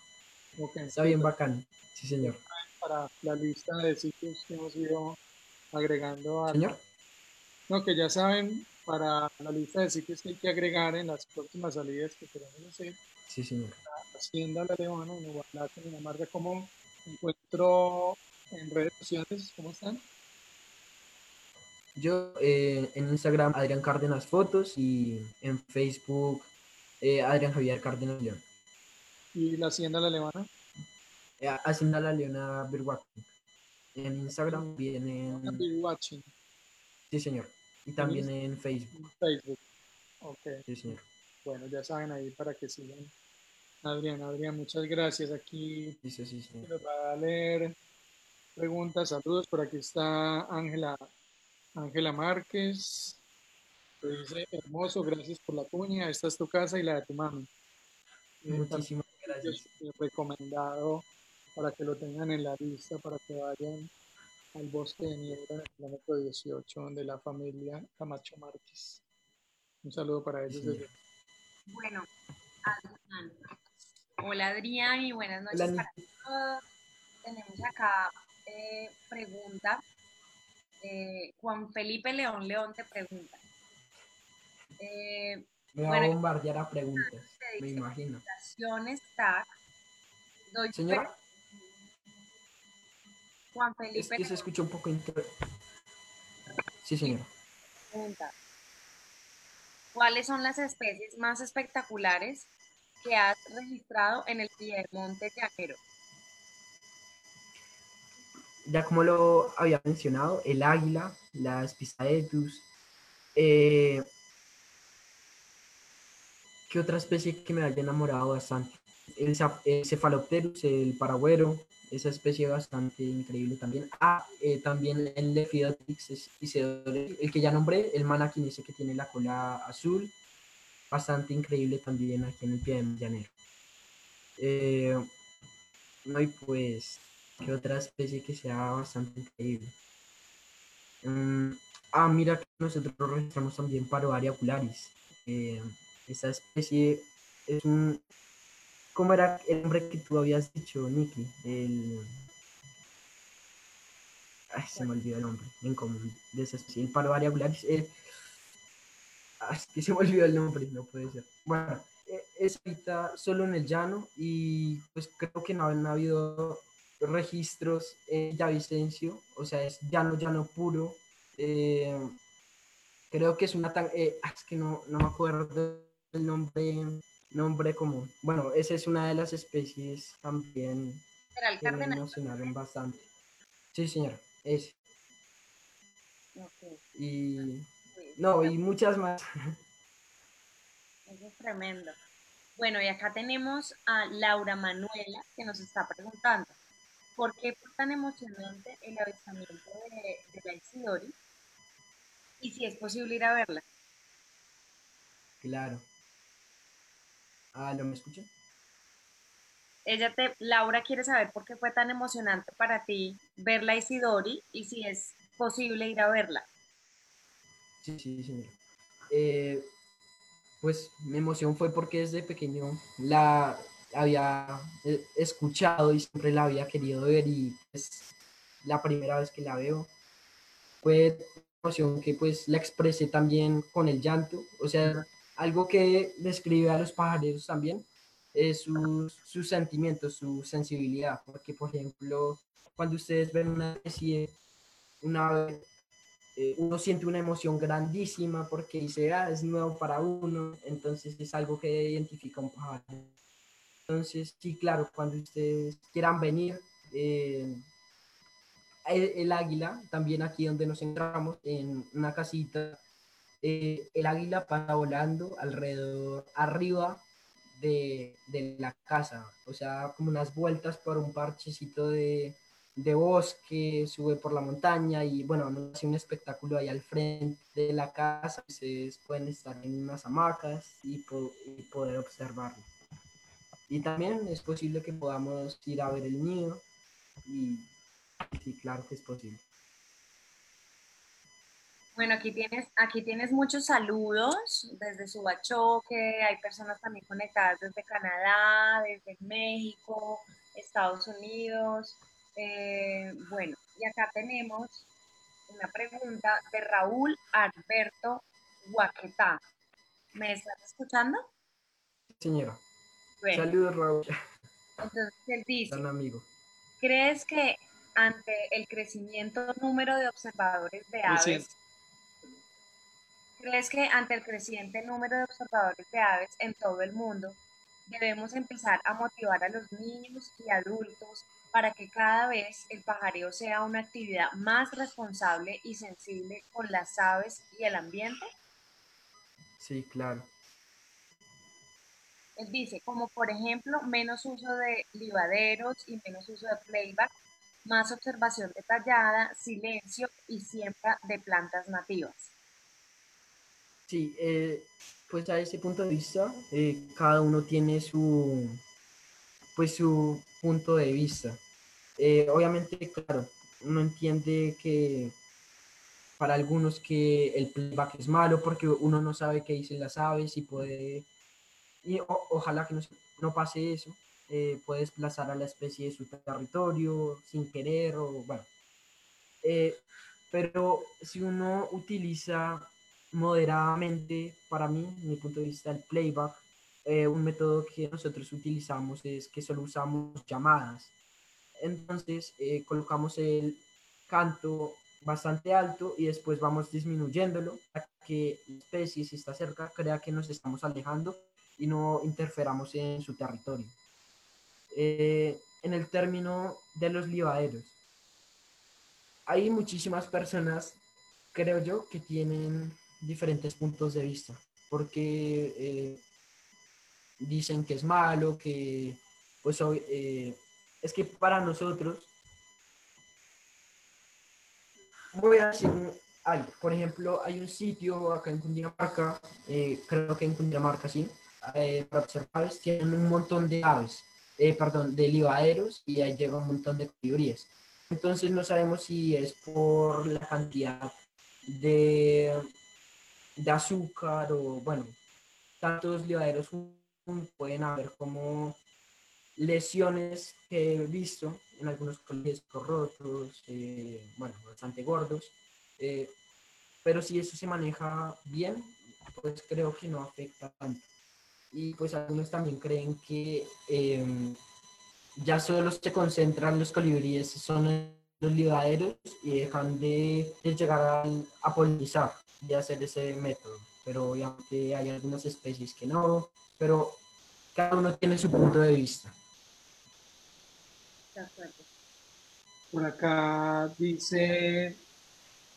[SPEAKER 2] Ok,
[SPEAKER 3] está bien bacano. Sí, señor.
[SPEAKER 2] Para la lista de sitios que hemos ido agregando a...
[SPEAKER 3] Señor,
[SPEAKER 2] No, que ya saben, para la lista de sitios que hay que agregar en las próximas salidas que queremos hacer,
[SPEAKER 3] sí, señor.
[SPEAKER 2] Hacienda La Leona, en Igualá, Dinamarca. ¿Cómo encuentro en redes sociales? ¿Cómo están?
[SPEAKER 3] Yo eh, en Instagram Adrián Cárdenas Fotos y en Facebook eh, Adrián Javier Cárdenas León.
[SPEAKER 2] ¿Y la Hacienda La Leona?
[SPEAKER 3] Eh, Hacienda La Leona Birwatching. En Instagram viene...
[SPEAKER 2] Birwatching.
[SPEAKER 3] Sí, señor. Y también en Facebook.
[SPEAKER 2] Facebook. Ok.
[SPEAKER 3] Sí, señor.
[SPEAKER 2] Bueno, ya saben ahí para que sigan. Adrián, Adrián, muchas gracias. Aquí
[SPEAKER 3] sí, sí, sí.
[SPEAKER 2] nos va a leer preguntas, saludos. Por aquí está Ángela Ángela Márquez. dice, hermoso, gracias por la cuña. Esta es tu casa y la de tu mami.
[SPEAKER 3] Eh, Muchísimas gracias.
[SPEAKER 2] Recomendado para que lo tengan en la lista, para que vayan al bosque de niebla en el kilómetro 18 de la familia Camacho Márquez. Un saludo para ellos.
[SPEAKER 4] Bueno, Adrián. Hola Adrián y buenas noches para todos. Tenemos acá eh, pregunta eh, Juan Felipe León León te pregunta.
[SPEAKER 3] Eh, me va a bombardear a preguntas, me imagino.
[SPEAKER 4] Está, doy
[SPEAKER 3] Señora.
[SPEAKER 4] Juan Felipe.
[SPEAKER 3] Es que se escucha un poco inter... Sí, señora.
[SPEAKER 4] Pregunta. ¿Cuáles son las especies más espectaculares que has registrado en el Monte Llanero?
[SPEAKER 3] Ya como lo había mencionado, el águila, las pisaetus. Eh, ¿Qué otra especie que me haya enamorado bastante? El, Cephalopterus, el paragüero, esa especie bastante increíble también. Ah, eh, también el Lepidopteris el que ya nombré, el manaquín ese que tiene la cola azul, bastante increíble también aquí en el pie de. Eh, no, y pues que otra especie que sea bastante increíble. Mm, ah, mira que nosotros registramos también Paroaria ocularis. Eh, esa especie es un... ¿Cómo era el nombre que tú habías dicho, Nicky? El... Se me olvidó el nombre en común de esa especie. El Paroaria ocularis. Ay, que se me olvidó el nombre, no puede ser. Bueno, eh, es ahorita solo en el llano y pues creo que no han habido registros en Vicencio, o sea, es llano, llano puro. Eh, creo que es una tan, eh, ah, es que no, no me acuerdo el nombre, nombre común. Bueno, esa es una de las especies también
[SPEAKER 4] que me
[SPEAKER 3] emocionaron bastante. Sí, señora, ese. Y no, y muchas más.
[SPEAKER 4] Eso es tremendo. Bueno, y acá tenemos a Laura Manuela que nos está preguntando, ¿Por qué fue tan emocionante el avistamiento de, la Isidori? Y si es posible ir a verla.
[SPEAKER 3] Claro. Ah, ¿lo me escuchan?
[SPEAKER 4] Ella te, Laura quiere saber por qué fue tan emocionante para ti ver la Isidori y si es posible ir a verla.
[SPEAKER 3] Sí, sí, señor. Eh, pues mi emoción fue porque desde pequeño la, había eh, escuchado y siempre la había querido ver y es la primera vez que la veo. Fue una emoción que pues la expresé también con el llanto, o sea, algo que describe a los pajareros también es sus, sus sentimientos, su sensibilidad, porque por ejemplo, cuando ustedes ven una especie, una eh, uno siente una emoción grandísima porque dice, ah, es nuevo para uno, entonces es algo que identifica un pájaro entonces, sí, claro, cuando ustedes quieran venir, eh, el, águila, también aquí donde nos encontramos, en una casita, eh, el águila pasa volando alrededor, arriba de, de, la casa, o sea, como unas vueltas por un parchecito de, de bosque, sube por la montaña y bueno, hace un espectáculo ahí al frente de la casa, ustedes pueden estar en unas hamacas y, y poder observarlo. Y también es posible que podamos ir a ver el nido y sí, claro que es posible.
[SPEAKER 4] Bueno, aquí tienes, aquí tienes muchos saludos desde Subachoque, hay personas también conectadas desde Canadá, desde México, Estados Unidos. Eh, bueno, y acá tenemos una pregunta de Raúl Alberto Guaquetá. ¿Me estás escuchando?
[SPEAKER 3] Señora. Saludos, Raúl.
[SPEAKER 4] Entonces él dice,
[SPEAKER 3] amigo.
[SPEAKER 4] ¿crees que ante el crecimiento número de observadores de aves, ¿crees que ante el creciente número de observadores de aves en todo el mundo, debemos empezar a motivar a los niños y adultos para que cada vez el pajareo sea una actividad más responsable y sensible con las aves y el ambiente?
[SPEAKER 3] Sí, claro.
[SPEAKER 4] Él dice, como por ejemplo, menos uso de libaderos y menos uso de playback, más observación detallada, silencio y siembra de plantas nativas.
[SPEAKER 3] Sí, eh, pues a ese punto de vista, eh, cada uno tiene su, pues su punto de vista. Eh, obviamente, claro, uno entiende que para algunos que el playback es malo porque uno no sabe qué dicen las aves y puede, y ojalá que no, pase eso, eh, puede desplazar a la especie de su territorio sin querer o bueno. Eh, pero si uno utiliza moderadamente, para mí, mi punto de vista, el playback, un método que nosotros utilizamos es que solo usamos llamadas entonces eh, colocamos el canto bastante alto y después vamos disminuyéndolo para que la especie, si está cerca, crea que nos estamos alejando y no interferamos en su territorio. Eh, en el término de los libaderos, hay muchísimas personas, creo yo, que tienen diferentes puntos de vista, porque eh, dicen que es malo, que pues hoy es que para nosotros, voy a decir algo. Por ejemplo, hay un sitio acá en Cundinamarca, eh, creo que en Cundinamarca, sí, eh, para observar, tienen un montón de aves, eh, perdón, de libaderos y ahí llega un montón de colibríes. Entonces no sabemos si es por la cantidad de, de azúcar o, bueno, tantos libaderos pueden haber como lesiones que he visto en algunos colegios rotos, eh, bueno, bastante gordos, eh, pero si eso se maneja bien, pues creo que no afecta tanto. Y pues algunos también creen que em, ya solo se concentran los colibríes, son los libaderos y dejan de, de llegar a, a polinizar y hacer ese método. Pero obviamente hay algunas especies que no, pero cada uno tiene su punto de vista.
[SPEAKER 2] Por acá dice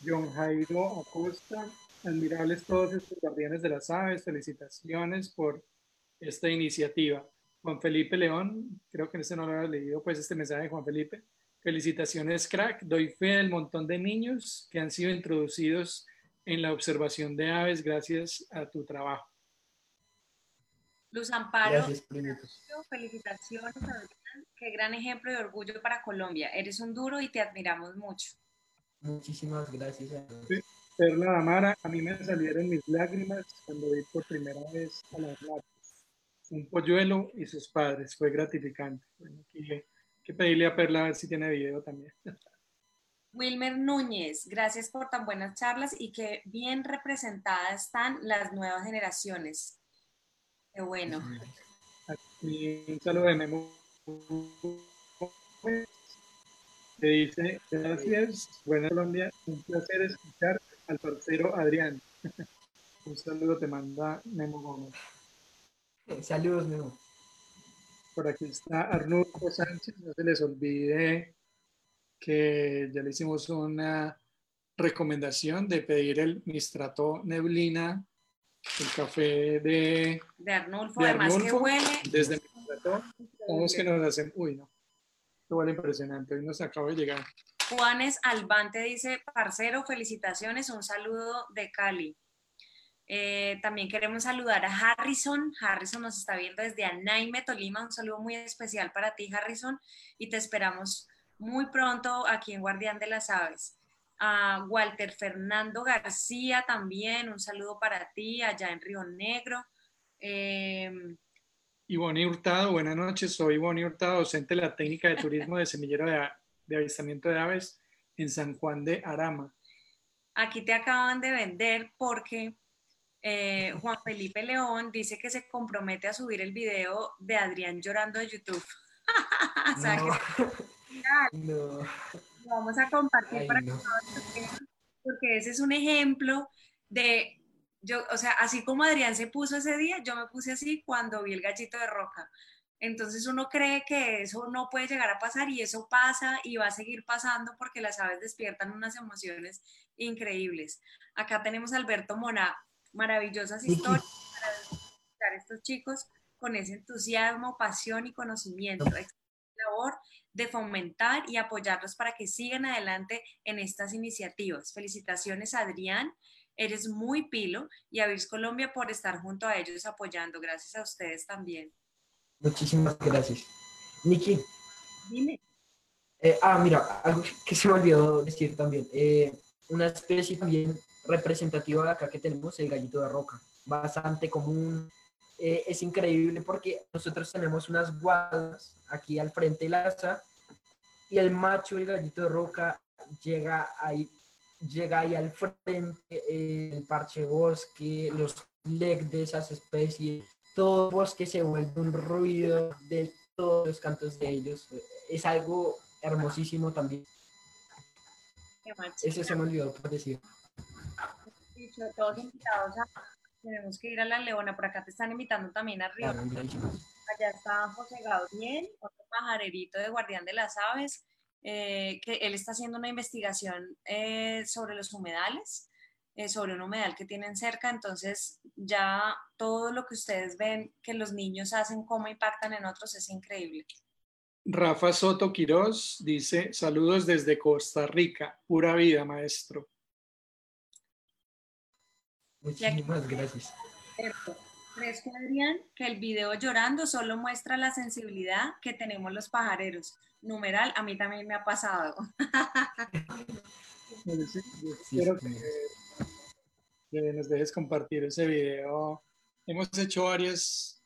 [SPEAKER 2] John Jairo Acosta, admirables todos estos guardianes de las aves, felicitaciones por esta iniciativa. Juan Felipe León, creo que en este no lo había leído, pues este mensaje de Juan Felipe. Felicitaciones, crack. Doy fe del montón de niños que han sido introducidos en la observación de aves gracias a tu trabajo.
[SPEAKER 4] Luz Amparo, felicitaciones, Qué gran ejemplo de orgullo para Colombia. Eres un duro y te admiramos mucho.
[SPEAKER 3] Muchísimas gracias.
[SPEAKER 2] Perla Amara, a mí me salieron mis lágrimas cuando vi por primera vez a las ratas. Un polluelo y sus padres. Fue gratificante. Bueno, hay que pedirle a Perla a ver si tiene video también.
[SPEAKER 4] Wilmer Núñez, gracias por tan buenas charlas y que bien representadas están las nuevas generaciones. Qué bueno.
[SPEAKER 2] un saludo de Memo. Te dice, gracias, buena Colombia, un placer escuchar al parcero Adrián. un saludo te manda Memo Gómez.
[SPEAKER 3] Saludos, Memo.
[SPEAKER 2] Por aquí está Arnulfo Sánchez, no se les olvide que ya le hicimos una recomendación de pedir el Mistrato Neblina el café de,
[SPEAKER 4] de Arnulfo, además que huele.
[SPEAKER 2] Desde mi vamos que nos hacen, uy, no, esto huele impresionante, hoy nos acaba de llegar.
[SPEAKER 4] Juanes Albante dice, parcero, felicitaciones, un saludo de Cali. Eh, también queremos saludar a Harrison. Harrison nos está viendo desde Anaime, Tolima. Un saludo muy especial para ti, Harrison. Y te esperamos muy pronto aquí en Guardián de las Aves a Walter Fernando García también, un saludo para ti allá en Río Negro. Eh,
[SPEAKER 2] Ivonne Hurtado, buenas noches, soy Ivonne Hurtado, docente de la técnica de turismo de semillero de, avistamiento de aves en San Juan de Arama.
[SPEAKER 4] Aquí te acaban de vender porque Eh, Juan Felipe León dice que se compromete a subir el video de Adrián llorando de YouTube. o sea,
[SPEAKER 3] No.
[SPEAKER 4] Lo vamos a compartir
[SPEAKER 3] Ay,
[SPEAKER 4] para
[SPEAKER 3] no.
[SPEAKER 4] que porque ese es un ejemplo de, yo, o sea, así como Adrián se puso ese día, yo me puse así cuando vi el gallito de roca. Entonces uno cree que eso no puede llegar a pasar y eso pasa y va a seguir pasando porque las aves despiertan unas emociones increíbles. Acá tenemos a Alberto Mona, maravillosas historias para escuchar a estos chicos con ese entusiasmo, pasión y conocimiento. Excelente labor de fomentar y apoyarlos para que sigan adelante en estas iniciativas. Felicitaciones, Adrián. Eres muy pilo y a Virs Colombia por estar junto a ellos apoyando. Gracias a ustedes también.
[SPEAKER 3] Muchísimas gracias. Nikki,
[SPEAKER 4] Dime.
[SPEAKER 3] eh, ah, mira, algo que se me olvidó decir también. eh, una especie también representativa de acá que tenemos, el gallito de roca. Bastante común. eh, es increíble porque nosotros tenemos unas guadas aquí al frente de la casa y el macho, el gallito de roca, llega ahí, llega ahí al frente, eh, el parche bosque, los legs de esas especies, todo el bosque se vuelve un ruido de todos los cantos de ellos. Es algo hermosísimo también. Eso se me olvidó por decir.
[SPEAKER 4] Dicho, todos invitados a... Tenemos que ir a La Leona. Por acá te están invitando también arriba. Allá está José Gabriel, otro pajarerito de Guardián de las Aves, eh, que él está haciendo una investigación eh, sobre los humedales, eh, sobre un humedal que tienen cerca. Entonces, ya todo lo que ustedes ven que los niños hacen, cómo impactan en otros, es increíble.
[SPEAKER 2] Rafa Soto Quiroz dice, saludos desde Costa Rica, pura vida, maestro.
[SPEAKER 3] Muchísimas gracias.
[SPEAKER 4] ¿Crees que, Adrián, que el video llorando solo muestra la sensibilidad que tenemos los pajareros? Numeral, a mí también me ha pasado.
[SPEAKER 2] Bueno, sí, yo
[SPEAKER 3] Sí,
[SPEAKER 2] quiero que, que nos dejes compartir ese video. Hemos hecho varias,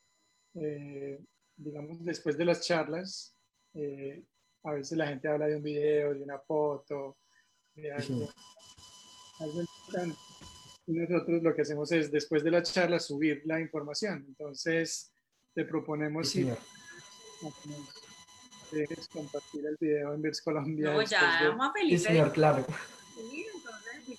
[SPEAKER 2] eh, digamos, después de las charlas, eh, a veces la gente habla de un video, de una foto, de algo, algo importante. Nosotros lo que hacemos es, después de la charla, subir la información. Entonces, te proponemos
[SPEAKER 3] Sí,
[SPEAKER 2] si dejes compartir el video en Virs Colombia.
[SPEAKER 4] No, ya,
[SPEAKER 2] de-
[SPEAKER 4] Juan
[SPEAKER 3] Sí,
[SPEAKER 4] Felipe.
[SPEAKER 3] señor, claro.
[SPEAKER 4] Sí, entonces, sí.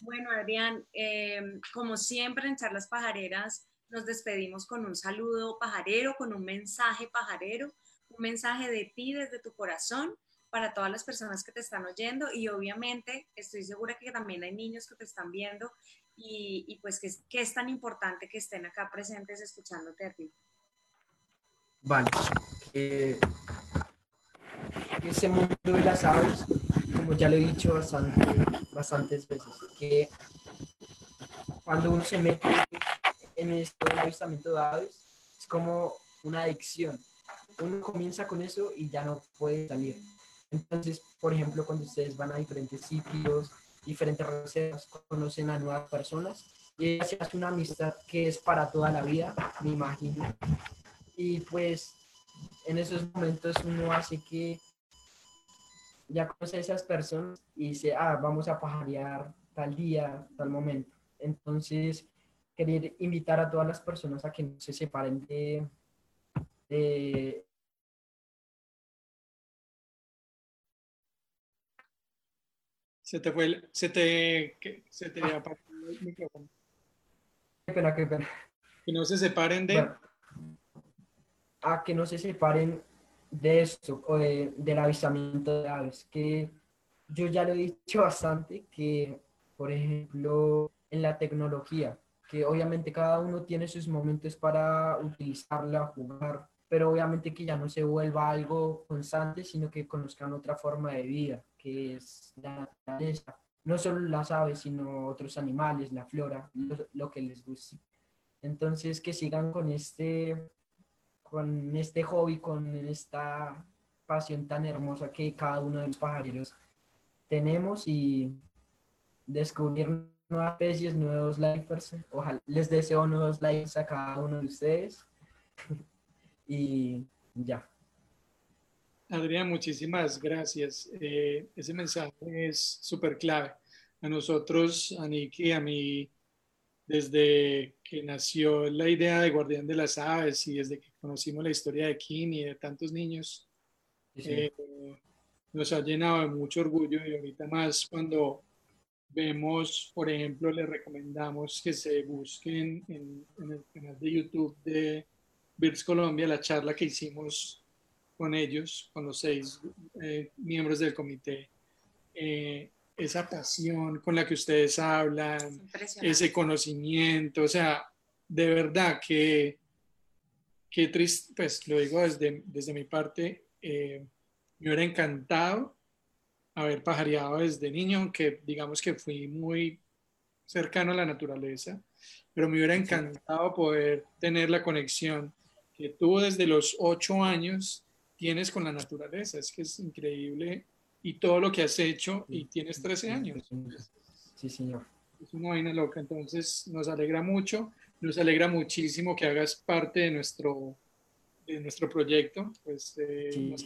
[SPEAKER 4] Bueno, Adrián, eh, como siempre en Charlas Pajareras, nos despedimos con un saludo pajarero, con un mensaje pajarero, un mensaje de ti desde tu corazón para todas las personas que te están oyendo y obviamente estoy segura que también hay niños que te están viendo y, y pues que, que es tan importante que estén acá presentes escuchándote a ti.
[SPEAKER 3] Vale. Eh, ese mundo de las aves, como ya lo he dicho bastante, bastantes veces, que cuando uno se mete en esto del avistamiento de aves, es como una adicción. Uno comienza con eso y ya no puede salir. Entonces, por ejemplo, cuando ustedes van a diferentes sitios, diferentes reservas, conocen a nuevas personas y se hace una amistad que es para toda la vida, me imagino. Y pues en esos momentos uno hace que ya conoce a esas personas y dice, ah, vamos a pajarear tal día, tal momento. Entonces, querer invitar a todas las personas a que no se separen de
[SPEAKER 2] Se te fue, el- se te, se te apagó el micrófono.
[SPEAKER 3] qué pena, qué pena.
[SPEAKER 2] Que no se separen de...
[SPEAKER 3] Bueno, a que no se separen de esto, o de- del avistamiento de aves, que yo ya lo he dicho bastante, que por ejemplo en la tecnología, que obviamente cada uno tiene sus momentos para utilizarla, jugar, pero obviamente que ya no se vuelva algo constante, sino que conozcan otra forma de vida, que es la naturaleza. No solo las aves, sino otros animales, la flora, lo, que les guste. Entonces, que sigan con este, con este hobby, con esta pasión tan hermosa que cada uno de los pajareros tenemos y descubrir nuevas especies, nuevos lifers. Ojalá les deseo nuevos likes a cada uno de ustedes. y ya.
[SPEAKER 2] Adrián, muchísimas gracias. Eh, ese mensaje es súper clave. A nosotros, a Nicky, a mí, desde que nació la idea de Guardián de las Aves y desde que conocimos la historia de Kim y de tantos niños, eh, nos ha llenado de mucho orgullo y ahorita más cuando vemos, por ejemplo, le recomendamos que se busquen en, el canal de YouTube de Birds Colombia la charla que hicimos con ellos, con los seis eh, miembros del comité. Eh, esa pasión con la que ustedes hablan, ese conocimiento, o sea, de verdad que, qué triste, pues lo digo desde, desde mi parte, eh, me hubiera encantado haber pajareado desde niño, aunque digamos que fui muy cercano a la naturaleza, pero me hubiera encantado poder tener la conexión que tú desde los ocho años tienes con la naturaleza. Es que es increíble y todo lo que has hecho y tienes 13 años.
[SPEAKER 3] Sí, señor.
[SPEAKER 2] Es una vaina loca, entonces nos alegra mucho, nos alegra muchísimo que hagas parte de nuestro, de nuestro proyecto, pues eh,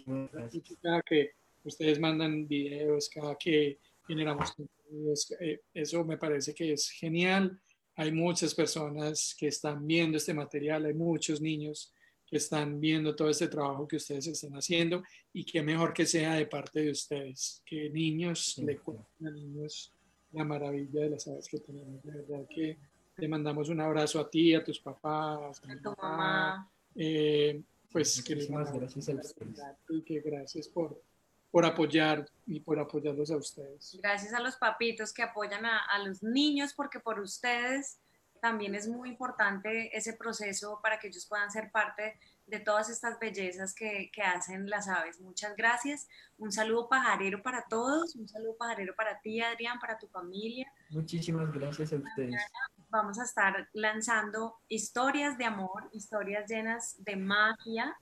[SPEAKER 2] cada que ustedes mandan videos, cada que generamos contenidos, eh, eso me parece que es genial. Hay muchas personas que están viendo este material, hay muchos niños que están viendo todo este trabajo que ustedes están haciendo y que mejor que sea de parte de ustedes, que niños le cuenten a niños la maravilla de las aves que tenemos. De verdad que te mandamos un abrazo a ti, a tus papás,
[SPEAKER 4] a, tu mamá.
[SPEAKER 2] Eh, pues que
[SPEAKER 3] gracias a
[SPEAKER 2] Y que gracias por, por apoyar y por apoyarlos a ustedes.
[SPEAKER 4] Gracias a los papitos que apoyan a, a los niños porque por ustedes también es muy importante ese proceso para que ellos puedan ser parte de todas estas bellezas que, que, hacen las aves. Muchas gracias. Un saludo pajarero para todos, un saludo pajarero para ti, Adrián, para tu familia.
[SPEAKER 3] Muchísimas gracias a ustedes.
[SPEAKER 4] Vamos a estar lanzando historias de amor, historias llenas de magia,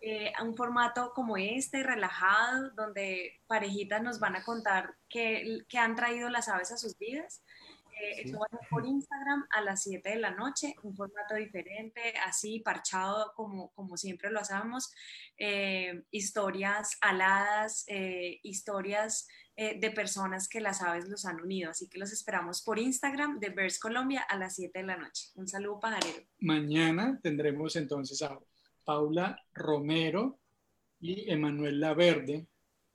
[SPEAKER 4] eh, un formato como este, relajado, donde parejitas nos van a contar qué, qué han traído las aves a sus vidas eso va a ser por Instagram a las 7 de la noche, un formato diferente, así parchado como, como siempre lo hacemos. Eh, historias aladas, eh, historias eh, de personas que las aves los han unido. Así que los esperamos por Instagram de Birds Colombia a las 7 de la noche. Un saludo pajarero.
[SPEAKER 2] Mañana tendremos entonces a Paula Romero y Emanuel Laverde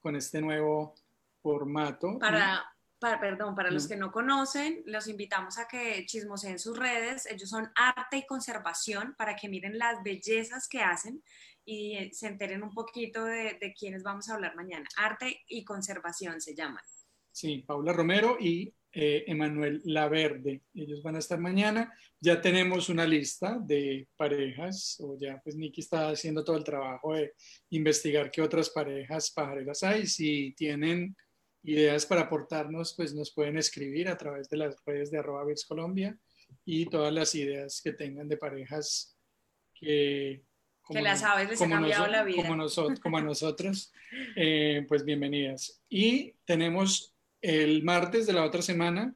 [SPEAKER 2] con este nuevo formato.
[SPEAKER 4] Para perdón, para los que no conocen, los invitamos a que chismoseen sus redes. Ellos son arte y conservación para que miren las bellezas que hacen y eh, se enteren un poquito de, de quiénes vamos a hablar mañana. Arte y conservación se llaman.
[SPEAKER 2] Sí, Paula Romero y eh, Emanuel Laverde. Ellos van a estar mañana. Ya tenemos una lista de parejas, o ya pues Nikki está haciendo todo el trabajo de investigar qué otras parejas pajareras hay. Si tienen ideas para aportarnos, pues nos pueden escribir a través de las redes de arroba Colombia y todas las ideas que tengan de parejas que...
[SPEAKER 4] que las aves les ha cambiado la vida.
[SPEAKER 2] Como, nosotros, como a nosotros, eh, pues bienvenidas. Y tenemos el martes de la otra semana,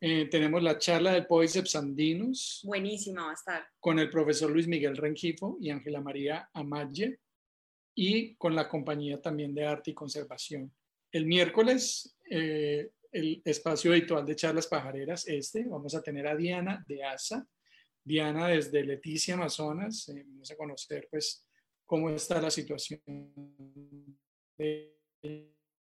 [SPEAKER 2] eh, tenemos la charla del Poiceps Andinos.
[SPEAKER 4] Buenísima va a estar.
[SPEAKER 2] Con el profesor Luis Miguel Rengifo y Ángela María Amalle y con la compañía también de arte y conservación. El miércoles, eh, el espacio habitual de charlas pajareras, este, vamos a tener a Diana de ASA. Diana desde Leticia, Amazonas. Eh, vamos a conocer, pues, cómo está la situación de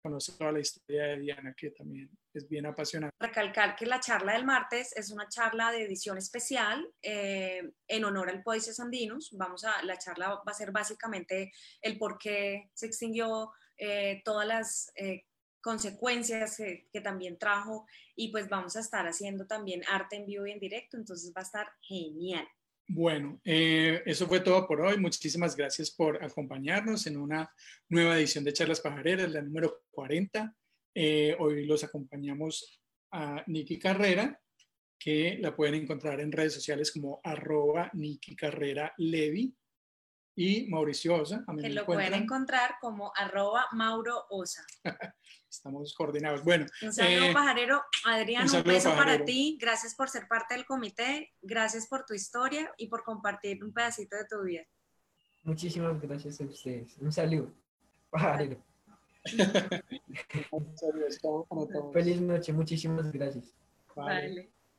[SPEAKER 2] conocer toda la historia de Diana, que también es bien apasionante.
[SPEAKER 4] Recalcar que la charla del martes es una charla de edición especial eh, en honor al Poises Andinos. Vamos a, la charla va a ser básicamente el por qué se extinguió eh, todas las eh, consecuencias que, también trajo y pues vamos a estar haciendo también arte en vivo y en directo, entonces va a estar genial.
[SPEAKER 2] Bueno, eh, eso fue todo por hoy. Muchísimas gracias por acompañarnos en una nueva edición de Charlas Pajareras, la número 40. hoy los acompañamos a Nikki Carrera, que la pueden encontrar en redes sociales como arroba Nikki Carrera Levi y Mauricio Osa.
[SPEAKER 4] que lo pueden encontrar como arroba Mauro Osa.
[SPEAKER 2] Estamos coordinados. Bueno.
[SPEAKER 4] Un saludo eh, pajarero. Adrián, un, beso para ti. Gracias por ser parte del comité. Gracias por tu historia y por compartir un pedacito de tu vida.
[SPEAKER 3] Muchísimas gracias a ustedes. Un saludo. Pajarero. Feliz noche. Muchísimas gracias.
[SPEAKER 4] Vale.